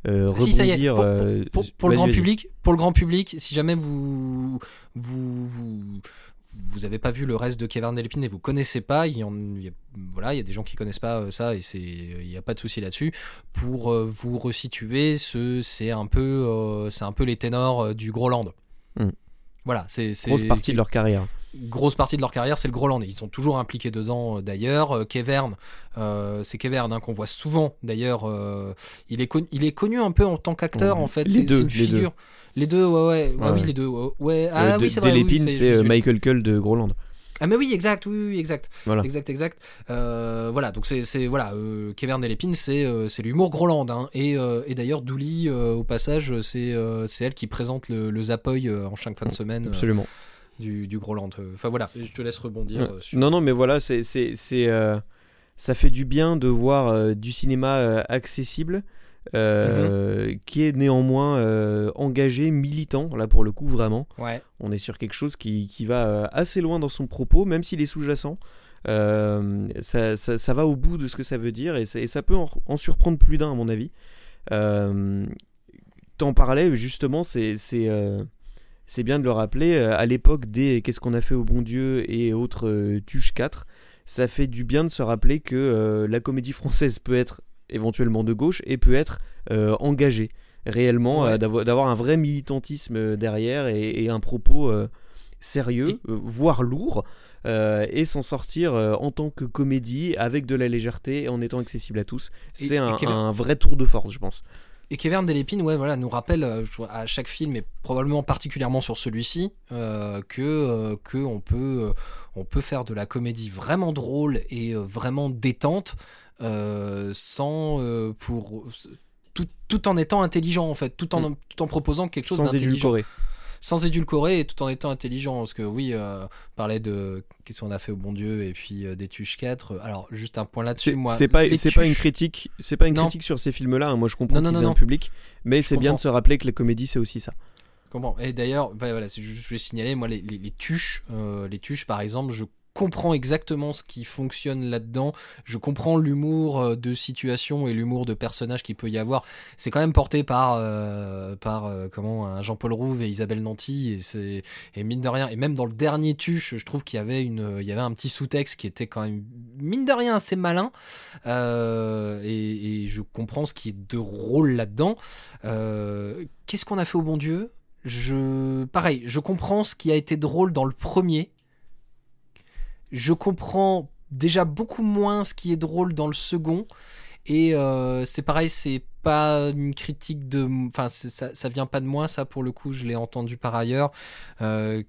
Ah, si, ça y est, rebondir. pour, euh, pour- pour le grand public, pour le grand public, si jamais vous vous vous vous avez pas vu le reste de Kevin Delépine et vous connaissez pas, il y, en, il y a, voilà, il y a des gens qui connaissent pas euh, ça et c'est il y a pas de souci là-dessus. Pour euh, vous resituer, ce c'est un peu euh, c'est un peu les ténors euh, du Groland. Hmm. Voilà, c'est c'est Grosse partie de leur carrière. grosse partie de leur carrière, c'est le Groland. Ils sont toujours impliqués dedans euh, d'ailleurs. Euh, Kevern, euh, c'est Kevern hein, qu'on voit souvent d'ailleurs. euh, il, est connu, il est connu un peu en tant qu'acteur Ouais. en fait. Les C'est- deux, c'est une les deux. Les deux, ouais, ouais. Ah Ouais, oui, ouais. les deux. ouais, Ouais, Euh, ah de- oui, c'est vrai. oui, Delépine, c'est euh, Michael Cull de Groland. Ah mais oui, exact, oui, oui, exact. Voilà. Exact, exact. Euh, voilà, donc c'est, c'est voilà, euh, Kevern Delépine, c'est, euh, c'est l'humour Groland. Hein, et, euh, et d'ailleurs, Douli, euh, au passage, c'est, euh, c'est elle qui présente le, le Zapoy euh, en chaque fin de semaine euh, Absolument. du, du Groland. Euh, Enfin voilà, je te laisse rebondir Ouais. euh, sur. Non, non, mais voilà, c'est, c'est, c'est, euh, ça fait du bien de voir euh, du cinéma euh, accessible, euh, qui est néanmoins euh, engagé, militant, là pour le coup, vraiment. Ouais. On est sur quelque chose qui, qui va euh, assez loin dans son propos, même s'il est sous-jacent. Euh, ça, ça- ça va au bout de ce que ça veut dire et, ça- et ça peut en, en surprendre plus d'un, à mon avis. T'en parlais justement, c'est c'est, bien de le rappeler. À l'époque des Qu'est-ce qu'on a fait au bon Dieu et autres Tuche 4, ça fait du bien de se rappeler que euh, la comédie française peut être éventuellement de gauche et peut être euh, engagée réellement, Ouais. euh, d'avoir un vrai militantisme euh, derrière et, et un propos sérieux, voire lourd, euh, et s'en sortir euh, en tant que comédie avec de la légèreté et en étant accessible à tous. C'est un, Kevin- un vrai tour de force, je pense. Et Kevin Delépine, ouais, voilà, nous rappelle euh, à chaque film, et probablement particulièrement sur celui-ci, que que on peut on peut faire de la comédie vraiment drôle et vraiment détente, sans euh, pour tout, tout en étant intelligent en fait, tout en tout en proposant quelque chose Sans d'intelligent édulcorer. sans édulcorer et tout en étant intelligent parce que oui euh, on parlait de qu'est-ce qu'on a fait au bon Dieu et puis euh, des tuches 4 alors juste un point là-dessus C'est moi c'est pas, c'est pas une critique, c'est pas une Non. critique sur ces films-là. hein. Moi, je comprends qu'ils aient un public, mais c'est bien de se rappeler que la comédie, c'est aussi ça. Je comprends. Et d'ailleurs, bah, voilà, juste- je voulais signaler, moi, les, les, les tuches, euh, les tuches, par exemple, je comprends exactement ce qui fonctionne là-dedans. Je comprends l'humour euh, de situation et l'humour de personnage qu'il peut y avoir. C'est quand même porté par euh, par euh, comment Jean-Paul Rouve et Isabelle Nanty et mine de rien et même dans le dernier tuche, je trouve qu'il y avait y avait un petit sous-texte qui était quand même mine de rien assez malin et, je comprends ce qui est de rôle là-dedans. Qu'est-ce qu'on a fait au bon Dieu? Je pareil, je comprends ce qui a été drôle dans le premier je comprends déjà beaucoup moins ce qui est drôle dans le second. Et euh, c'est pareil, c'est pas une critique de. Enfin, ça, ça vient pas de moi, ça pour le coup, je l'ai entendu par ailleurs. euh,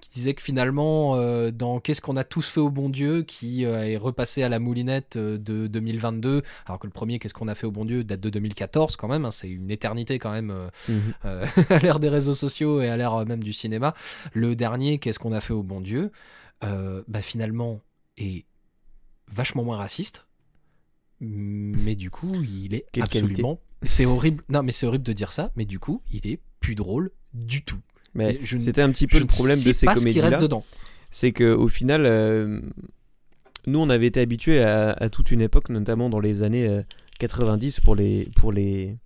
qui disait que finalement, euh, dans Qu'est-ce qu'on a tous fait au bon Dieu, qui est repassé à la moulinette de 2022, alors que le premier Qu'est-ce qu'on a fait au bon Dieu date de 2014 quand même, hein, c'est une éternité quand même Mhm. à l'ère des réseaux sociaux et à l'ère même du cinéma. Le dernier, qu'est-ce qu'on a fait au bon Dieu euh, Bah finalement est vachement moins raciste, mais du coup il est Quelle absolument. C'est horrible. Non, mais c'est horrible de dire ça, mais du coup il est plus drôle du tout. Mais c'était un petit peu le problème de ces comédies-là. c'est que au final, euh, nous on avait été habitués à, à toute une époque, notamment dans les années euh, 90 pour les pour les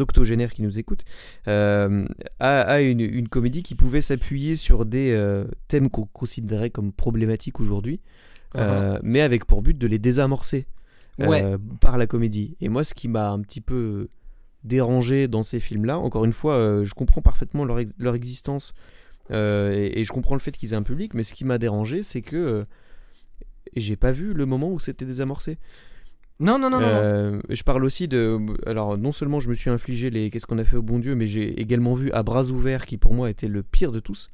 octogénaires qui nous écoutent, euh, à, à une, une comédie qui pouvait s'appuyer sur des euh, thèmes qu'on considérait comme problématiques aujourd'hui, euh, mais avec pour but de les désamorcer euh, Ouais. par la comédie. Et moi, ce qui m'a un petit peu dérangé dans ces films-là, encore une fois, je comprends parfaitement leur, ex- leur existence et, et je comprends le fait qu'ils aient un public, mais ce qui m'a dérangé, c'est que j'ai pas vu le moment où c'était désamorcé. Non, non, non, non. non. Euh, je parle aussi de. Alors, non seulement je me suis infligé les Qu'est-ce qu'on a fait au bon Dieu, mais j'ai également vu À bras ouverts, qui pour moi était le pire de tous.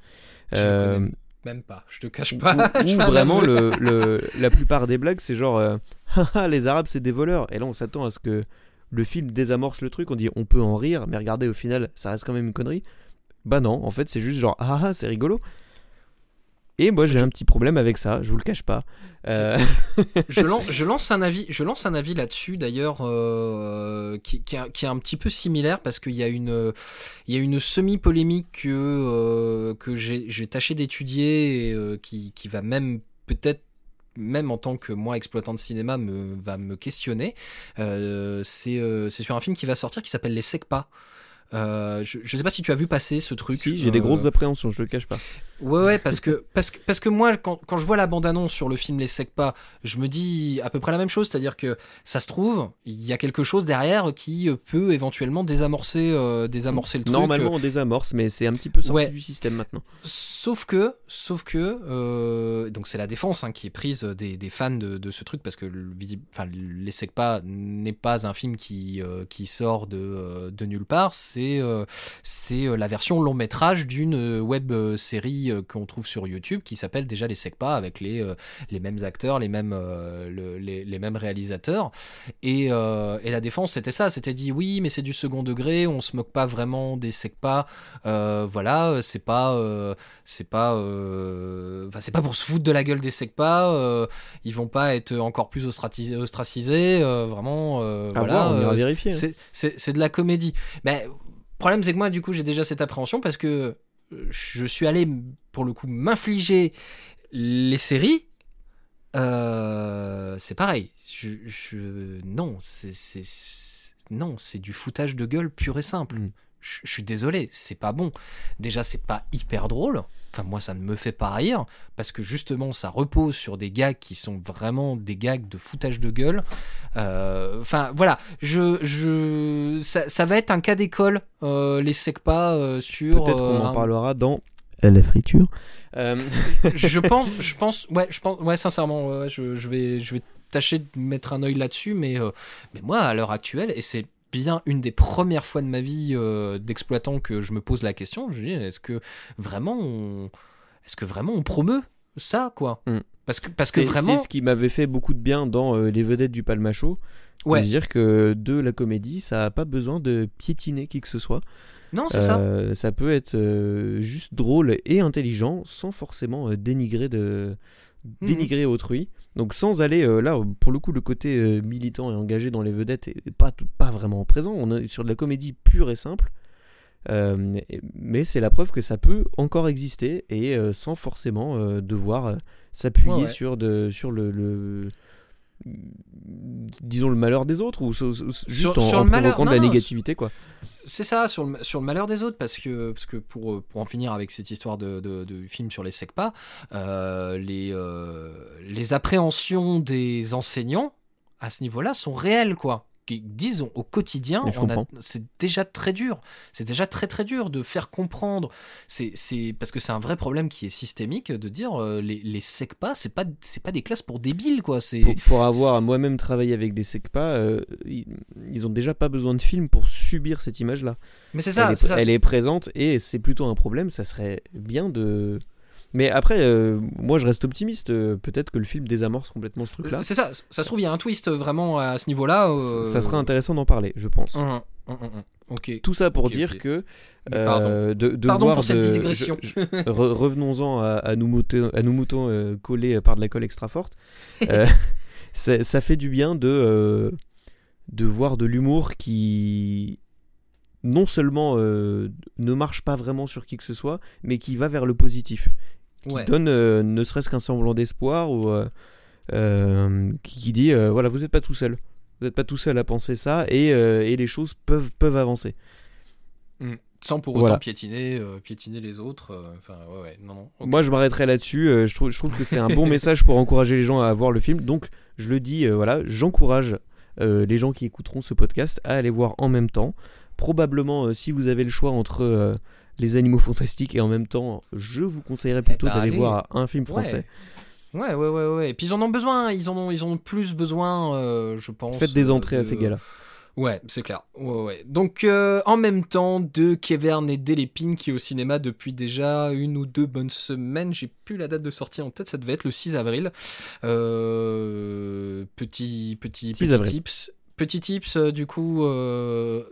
Je Euh, Même pas, je te cache pas. où vraiment le, le- la plupart des blagues c'est genre euh, Haha, les arabes c'est des voleurs et là on s'attend à ce que le film désamorce le truc on dit on peut en rire mais regardez au final ça reste quand même une connerie bah non en fait c'est juste genre ah ah, c'est rigolo et moi j'ai un petit problème avec ça je vous le cache pas Euh, je, lance, je lance un avis, je lance un avis là-dessus d'ailleurs euh, qui, qui, est- qui est un petit peu similaire parce qu'il y a une, il y a une semi-polémique que, euh, que j'ai j'ai tâché d'étudier et euh, qui, qui va même peut-être même en tant que moi exploitant de cinéma me va me questionner. Euh, c'est euh, c'est sur un film qui va sortir qui s'appelle Les Secpas. Euh, je, je sais pas si tu as vu passer ce truc. si j'ai des Euh, grosses appréhensions je le cache pas Ouais, ouais, parce que, parce que, parce que moi, quand, quand je vois la bande-annonce sur le film Les Secpas, je me dis à peu près la même chose, c'est-à-dire que ça se trouve, il y a quelque chose derrière qui euh, peut éventuellement désamorcer, euh, désamorcer le truc. normalement on désamorce mais c'est un petit peu sorti Ouais. du système maintenant Sauf que, sauf que, donc c'est la défense hein, qui est prise des, des fans de, de ce truc parce que enfin, les Secpas n'est pas un film qui, qui sort de, de nulle part. C'est, euh, c'est euh, la version long métrage d'une euh, web euh, série euh, qu'on trouve sur YouTube qui s'appelle déjà les Secpas avec les, euh, les mêmes acteurs, les mêmes, euh, le- les, les mêmes réalisateurs. Et, euh, et la défense c'était ça, c'était dit oui mais c'est du second degré, on se moque pas vraiment des Secpas, euh, voilà, c'est pas euh, c'est pas euh, enfin, c'est pas pour se foutre de la gueule des secpas euh, ils vont pas être encore plus ostracisés euh, vraiment euh, à voilà voir on ira euh, vérifier hein. c'est- de la comédie mais problème c'est que moi du coup j'ai déjà cette appréhension parce que euh, je suis allé pour le coup m'infliger les séries. Euh, c'est pareil. Non c'est du foutage de gueule pur et simple. Mm. Je suis désolé, c'est pas bon. Déjà, c'est pas hyper drôle. Enfin, moi, ça ne me fait pas rire parce que justement, ça repose sur des gags qui sont vraiment des gags de foutage de gueule. Euh, Enfin, voilà, je, je, ça, ça va être un cas d'école, euh, les secpas euh, sur. peut-être qu'on euh, en un- parlera dans la friture Euh, je pense, je pense, ouais, je pense, ouais, sincèrement, ouais, je, je vais, je vais tâcher de mettre un œil là-dessus, mais, euh, mais moi, à l'heure actuelle, et c'est bien une des premières fois de ma vie euh, d'exploitant que je me pose la question, je dis, est-ce que vraiment, on, est-ce que vraiment on promeut ça, quoi? Mm. Parce que, parce que c'est vraiment, c'est ce qui m'avait fait beaucoup de bien dans euh, les vedettes du Palmacho ouais, dire que de la comédie, ça n'a pas besoin de piétiner qui que ce soit. non, c'est ça. Euh, ça peut être juste drôle et intelligent sans forcément dénigrer, de... Mhm. dénigrer autrui. Donc sans aller euh, là, pour le coup, le côté euh, militant et engagé dans les vedettes est pas, tout- pas vraiment présent. On est sur de la comédie pure et simple. Euh, mais c'est la preuve que ça peut encore exister et sans forcément devoir s'appuyer Ouais, ouais. sur, de, sur le, le- disons le malheur des autres ou juste en, sur en le malheur- provoquant de la non, négativité quoi. C'est ça, sur le, sur le malheur des autres, parce que, parce que pour, pour en finir avec cette histoire de, de, de film sur les SECPA, euh, les, euh, les appréhensions des enseignants à ce niveau-là sont réelles, quoi. Qui- Disons, au quotidien, c'est déjà très dur. C'est déjà très très dur de faire comprendre. C'est parce que c'est un vrai problème qui est systémique de dire euh, les, les SECPA, c'est pas, c'est pas des classes pour débiles, quoi. C'est Pour, pour avoir moi-même travaillé avec des SECPA, euh, ils, ils ont déjà pas besoin de film pour subir cette image-là. Mais c'est ça, elle, est, ça. elle est présente et c'est plutôt un problème. Ça serait bien de. Mais après, euh, moi je reste optimiste. euh, Peut-être que le film désamorce complètement ce truc-là. C'est ça, ça se trouve, il y a un twist vraiment à ce niveau-là. euh, Ça serait intéressant d'en parler, je pense. Hum, hum, hum. Tout ça pour dire que Pardon. euh, de, de Pardon voir pour cette de- digression. re- Revenons-en à, à nos moutons, à nos moutons euh, collés par de la colle extra forte. Euh, ça, ça fait du bien de euh, de voir de l'humour qui non seulement euh, ne marche pas vraiment sur qui que ce soit, mais qui va vers le positif, qui Ouais. donne euh, ne serait-ce qu'un semblant d'espoir ou euh, euh, qui, qui dit euh, voilà vous n'êtes pas tout seul, vous n'êtes pas tout seul à penser ça et, euh, et les choses peuvent peuvent avancer. Sans pour autant Voilà. piétiner, euh, piétiner les autres. euh, Enfin, ouais, ouais, non, non. Moi, je m'arrêterai là-dessus. euh, je, trouve, je trouve que c'est un bon message pour encourager les gens à voir le film. Donc, je le dis, euh, voilà, j'encourage euh, les gens qui écouteront ce podcast à aller voir en même temps. Probablement, euh, si vous avez le choix entre euh, les animaux fantastiques et en même temps, je vous conseillerais plutôt ben, d'aller voir un film français. Ouais, ouais, ouais, ouais. Et puis ils en ont besoin, ils en ont, ils en ont plus besoin, euh, je pense. Faites des entrées à ces gars-là. Ouais, c'est clair. Ouais, ouais. Donc, euh, en même temps, de Kevin et Delépine qui est au cinéma depuis déjà une ou deux bonnes semaines. J'ai plus la date de sortie en tête, ça devait être le 6 avril. Euh, petit, petit, 6 petit avril. tips. Petit tips, du coup, euh,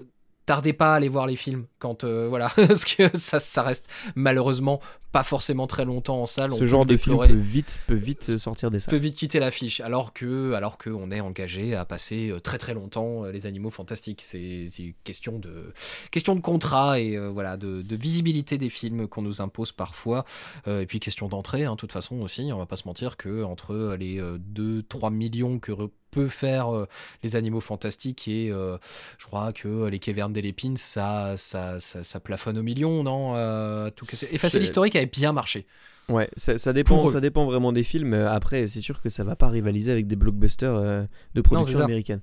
tardez pas à aller voir les films quand, euh, voilà, parce que ça, ça reste malheureusement pas forcément très longtemps en salle. Ce peut genre de film peut vite, peut vite sortir des peut salles. vite quitter l'affiche, alors que, alors que on est engagé à passer euh, très très longtemps euh, les animaux fantastiques. C'est question de, question de contrat et euh, voilà de, de visibilité des films qu'on nous impose parfois. Euh, et puis question d'entrée, hein, de toute façon aussi. On va pas se mentir que entre les 2-3 millions que peut faire euh, les animaux fantastiques et euh, je crois que les cavernes des Lépines, ça, ça, ça, ça plafonne au million, non euh, tout. Effacer l'historique avait bien marché. Ouais, ça, ça dépend, ça dépend vraiment des films. Après, c'est sûr que ça va pas rivaliser avec des blockbusters de production américaine.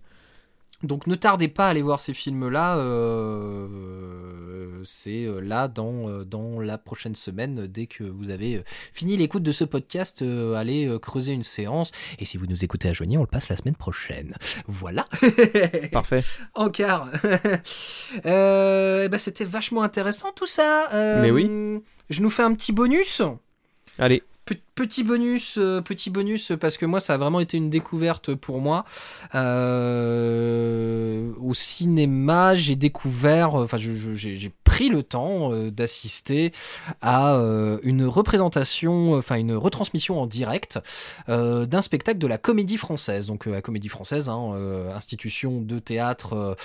Donc ne tardez pas à aller voir ces films-là. euh, c'est euh, là dans, euh, dans la prochaine semaine, dès que vous avez fini l'écoute de ce podcast, euh, allez creuser une séance. Et si vous nous écoutez à Joigny, on le passe la semaine prochaine. Voilà. Parfait. En quart. euh, eh ben, C'était vachement intéressant tout ça. Mais oui. Je nous fais un petit bonus. Allez, Petit bonus, euh, petit bonus parce que moi ça a vraiment été une découverte pour moi. Euh, au cinéma, j'ai découvert, enfin je- je- j'ai pris le temps euh, d'assister à euh, une représentation, enfin une retransmission en direct euh, d'un spectacle de la Comédie Française. Donc euh, la Comédie Française, hein, euh, institution de théâtre euh,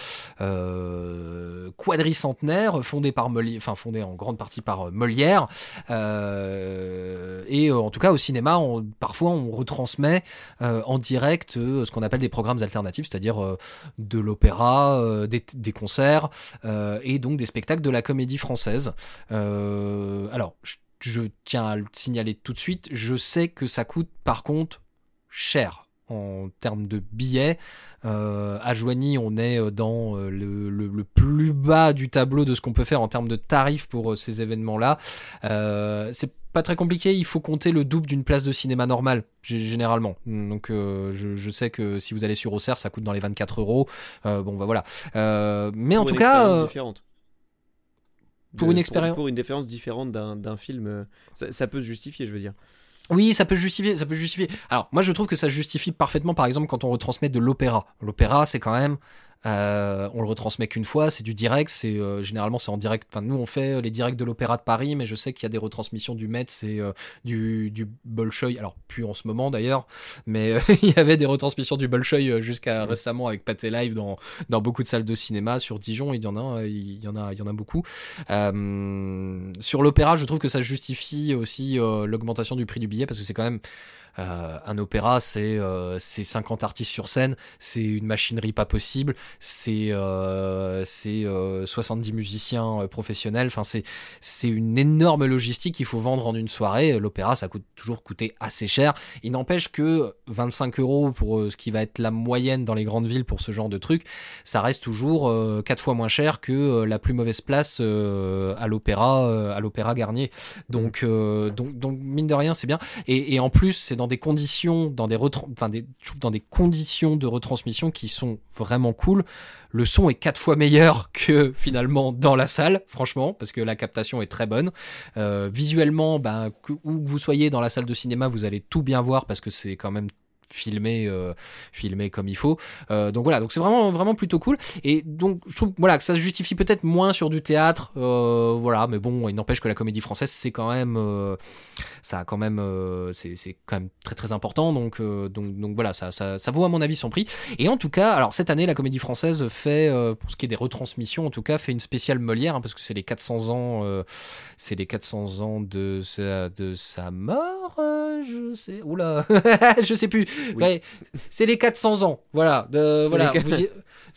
euh, quadricentenaire, fondée par Molière, enfin fondée en grande partie par euh, Molière. Euh, et euh, en tout cas au cinéma, on- parfois on retransmet euh, en direct euh, ce qu'on appelle des programmes alternatifs, c'est-à-dire euh, de l'opéra, des, concerts et donc des spectacles de la comédie française. Alors, je, tiens à le signaler tout de suite, je sais que ça coûte par contre cher en termes de billets. À Joigny, on est dans le, plus bas du tableau de ce qu'on peut faire en termes de tarifs pour ces événements-là. C'est pas très compliqué, il faut compter le double d'une place de cinéma normale, généralement. Donc euh, je, je sais que si vous allez sur Auxerre, ça coûte dans les 24 euros. Euh, bon, bah voilà. Euh, mais en pour tout cas, différente. pour une expérience- Pour, une différence différente d'un film, ça, ça peut se justifier, je veux dire. Oui, ça peut justifier, ça peut justifier. Alors, moi, je trouve que ça justifie parfaitement, par exemple, quand on retransmet de l'opéra. L'opéra, c'est quand même Euh, on le retransmet qu'une fois, c'est du direct, c'est euh, généralement c'est en direct. Enfin, nous on fait euh, les directs de l'Opéra de Paris, mais je sais qu'il y a des retransmissions du Metz et du, du Bolshoi. Alors plus en ce moment d'ailleurs, mais il y avait des retransmissions du Bolshoi jusqu'à récemment avec Pathé Live dans, dans beaucoup de salles de cinéma sur Dijon. Il y en a, il y en a, il y en a beaucoup. sur l'opéra, je trouve que ça justifie aussi l'augmentation du prix du billet parce que c'est quand même euh, un opéra, c'est euh, 50 artistes sur scène, c'est une machinerie pas possible, c'est euh, 70 euh, musiciens euh, professionnels. Enfin, c'est c'est une énorme logistique qu'il faut vendre en une soirée. L'opéra, ça coûte toujours coûter assez cher. Il n'empêche que 25 euros pour ce qui va être la moyenne dans les grandes villes pour ce genre de truc, ça reste toujours quatre fois moins cher que la plus mauvaise place à l'opéra à l'opéra Garnier. Donc, donc donc mine de rien, c'est bien. Et, et en plus, c'est dans des conditions, dans des, conditions de retransmission qui sont vraiment cool. Le son est quatre fois meilleur que finalement dans la salle, franchement, parce que la captation est très bonne. Euh, visuellement, ben, où que vous soyez dans la salle de cinéma, vous allez tout bien voir parce que c'est quand même filmé euh, filmé comme il faut. Euh, donc voilà donc c'est vraiment vraiment plutôt cool. Et donc je trouve voilà que ça se justifie peut-être moins sur du théâtre euh, voilà mais bon il n'empêche que la comédie française c'est quand même euh, ça a quand même c'est c'est quand même très très important. Donc donc donc voilà ça, ça ça vaut à mon avis son prix. Et en tout cas alors cette année la comédie française fait pour ce qui est des retransmissions en tout cas fait une spéciale Molière hein, parce que c'est les 400 ans c'est les 400 ans de sa de sa mort je sais oula je sais plus c'est les 400 ans, voilà. De, voilà,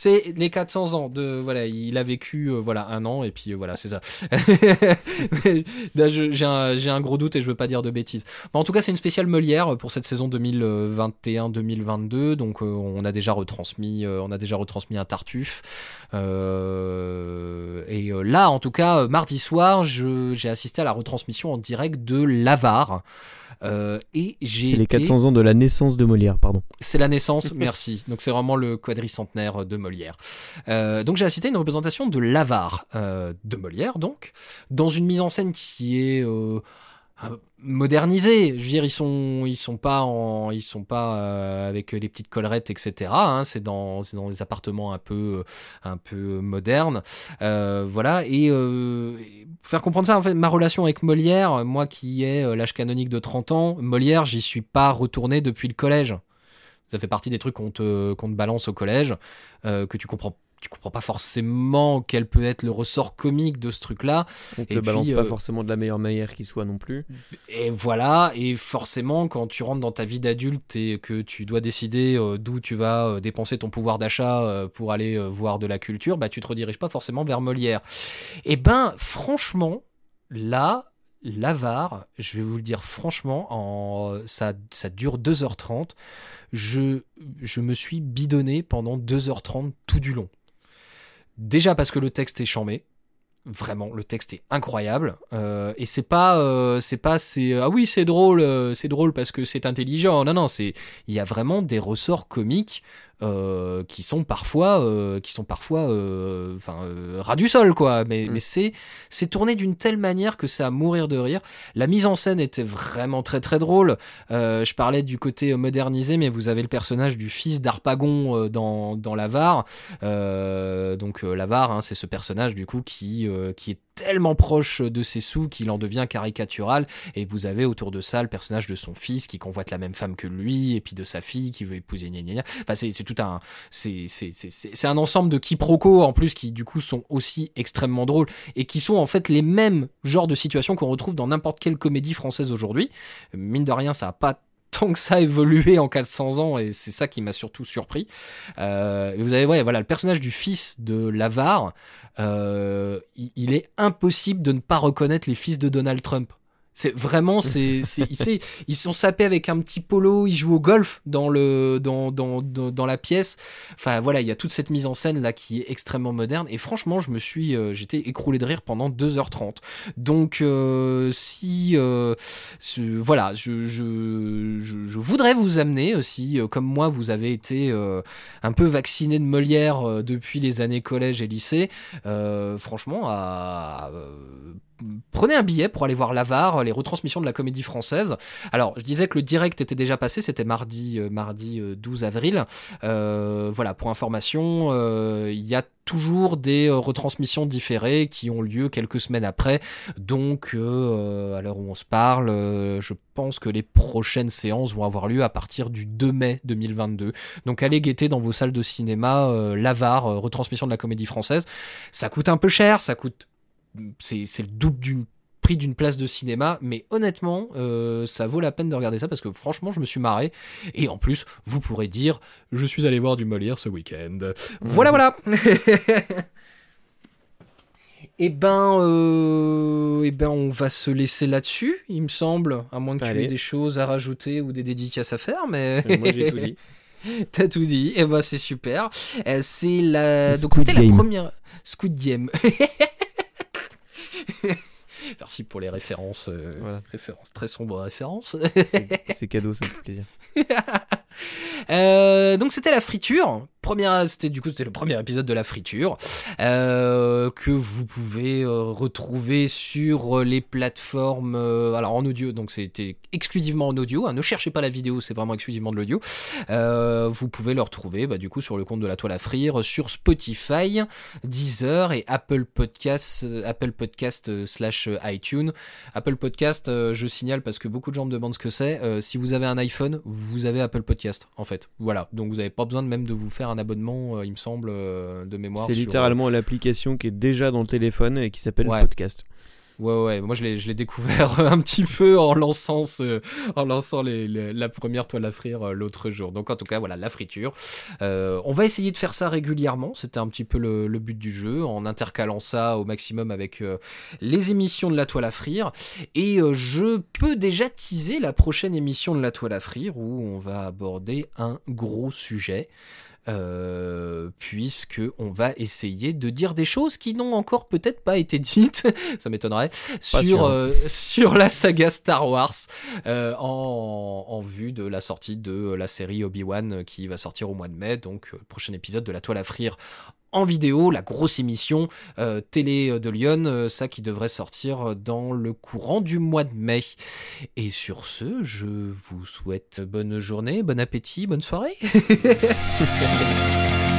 c'est les 400 ans de voilà, il a vécu euh, voilà un an et puis euh, voilà, c'est ça. j'ai un, un, gros doute et je veux pas dire de bêtises. en tout cas, c'est une spéciale Molière pour cette saison 2021-2022. Donc, euh, on a déjà retransmis, on a déjà retransmis un Tartuffe. et là, en tout cas, mardi soir, j'ai assisté à la retransmission en direct de l'Avare. Euh, et j'ai c'est les 400 ans de la naissance de Molière, pardon. C'est la naissance, merci. Donc c'est vraiment le quadricentenaire de Molière. Euh, donc j'ai assisté à une représentation de l'avare euh, de Molière, donc, dans une mise en scène qui est modernisé. Je veux dire, ils sont, ils sont pas en, ils sont pas euh, avec les petites collerettes, etc. Hein. c'est dans, c'est dans des appartements un peu, un peu modernes, euh, voilà. Et euh, faire comprendre ça, en fait, ma relation avec Molière, moi qui ai l'âge canonique de 30 ans, Molière, j'y suis pas retourné depuis le collège. Ça fait partie des trucs qu'on te, qu'on te balance au collège, que tu comprends tu comprends pas forcément quel peut être le ressort comique de ce truc-là. On te le balance pas euh, forcément de la meilleure manière qui soit non plus. Et voilà, et forcément, quand tu rentres dans ta vie d'adulte et que tu dois décider euh, d'où tu vas euh, dépenser ton pouvoir d'achat pour aller voir de la culture, bah tu te rediriges pas forcément vers Molière. Et ben, franchement, là, l'avare, je vais vous le dire franchement, en, ça, ça dure 2h30. Je, je me suis bidonné pendant 2h30 tout du long. Déjà parce que le texte est chambé. Vraiment, le texte est incroyable euh, et c'est pas, euh, c'est pas, c'est ah oui c'est drôle, euh, c'est drôle parce que c'est intelligent. Non non, c'est il y a vraiment des ressorts comiques euh, qui sont parfois euh, qui sont parfois euh, enfin ras du sol quoi. Mais, mm. mais c'est c'est tourné d'une telle manière que c'est à mourir de rire. La mise en scène était vraiment très très drôle. Je parlais du côté modernisé mais vous avez le personnage du fils d'Arpagon dans dans l'Avare donc l'Avare hein, c'est ce personnage du coup qui qui est tellement proche de ses sous qu'il en devient caricatural. Et vous avez autour de ça le personnage de son fils qui convoite la même femme que lui et puis de sa fille qui veut épouser gna gna enfin c'est tout un c'est un ensemble de quiproquos en plus qui du coup sont aussi extrêmement drôles et qui sont en fait les mêmes genres de situations qu'on retrouve dans n'importe quelle comédie française aujourd'hui. Mine de rien ça a pas tant que ça a évolué en 400 ans et c'est ça qui m'a surtout surpris. Euh, vous avez ouais, voilà le personnage du fils de l'avare. Euh, il, est impossible de ne pas reconnaître les fils de Donald Trump. C'est vraiment, c'est, ils sont sapés avec un petit polo, ils jouent au golf dans le, dans, dans, dans, la pièce. Enfin voilà, il y a toute cette mise en scène là qui est extrêmement moderne. Et franchement, je me suis, euh, j'étais écroulé de rire pendant 2h30. Donc euh, si, euh, voilà, je, je, je, voudrais vous amener aussi, comme moi, vous avez été un peu vacciné de Molière depuis les années collège et lycée. franchement, à prenez un billet pour aller voir l'Avare, les retransmissions de la comédie française. Alors, je disais que le direct était déjà passé, c'était mardi, euh, mardi 12 avril. voilà, pour information, il y a toujours des retransmissions différées qui ont lieu quelques semaines après. Donc, à l'heure où on se parle, je pense que les prochaines séances vont avoir lieu à partir du 2 mai 2022. Donc, allez guetter dans vos salles de cinéma l'Avare, retransmission de la comédie française. Ça coûte un peu cher, ça coûte c'est le double du prix d'une place de cinéma, mais honnêtement, euh, ça vaut la peine de regarder ça parce que franchement, je me suis marré. Et en plus, vous pourrez dire, je suis allé voir du Molière ce week-end. Voilà, voilà. Et eh ben, euh, eh ben, on va se laisser là-dessus, il me semble, à moins que tu aies des choses à rajouter ou des dédicaces à faire, mais. Euh, moi, j'ai tout dit. T'as tout dit, et eh ben c'est super. C'est la, donc c'était la première Squid Game. Merci pour les références, euh, références très sombres références. C'est cadeau, ça me fait plaisir. Euh, donc c'était la friture. Première, c'était du coup c'était le premier épisode de la friture euh, que vous pouvez euh, retrouver sur les plateformes. alors en audio, donc c'était exclusivement en audio. Hein. ne cherchez pas la vidéo, c'est vraiment exclusivement de l'audio. vous pouvez le retrouver bah, du coup sur le compte de la toile à frire, sur Spotify, Deezer et Apple Podcast, Apple Podcast slash iTunes. Apple Podcast, je signale parce que beaucoup de gens me demandent ce que c'est. si vous avez un iPhone, vous avez Apple Podcast en fait. Voilà, donc vous n'avez pas besoin même de vous faire un abonnement, euh, il me semble, euh, de mémoire. C'est littéralement l'application qui est déjà dans le téléphone et qui s'appelle Podcast. Ouais, ouais, moi je l'ai découvert un petit peu en lançant, en lançant les, la première toile à frire euh, l'autre jour. Donc en tout cas, voilà, la friture. Euh, on va essayer de faire ça régulièrement, c'était un petit peu le, but du jeu, en intercalant ça au maximum avec euh, les émissions de la toile à frire. Et je peux déjà teaser la prochaine émission de la toile à frire où on va aborder un gros sujet. Euh, puisque on va essayer de dire des choses qui n'ont encore peut-être pas été dites, ça m'étonnerait, sur, euh, sur la saga Star Wars euh, en, en, vue de la sortie de la série Obi-Wan qui va sortir au mois de mai, donc prochain épisode de la toile à frire en vidéo, la grosse émission euh, télé de Lyon, euh, ça qui devrait sortir dans le courant du mois de mai. Et sur ce, je vous souhaite bonne journée, bon appétit, bonne soirée.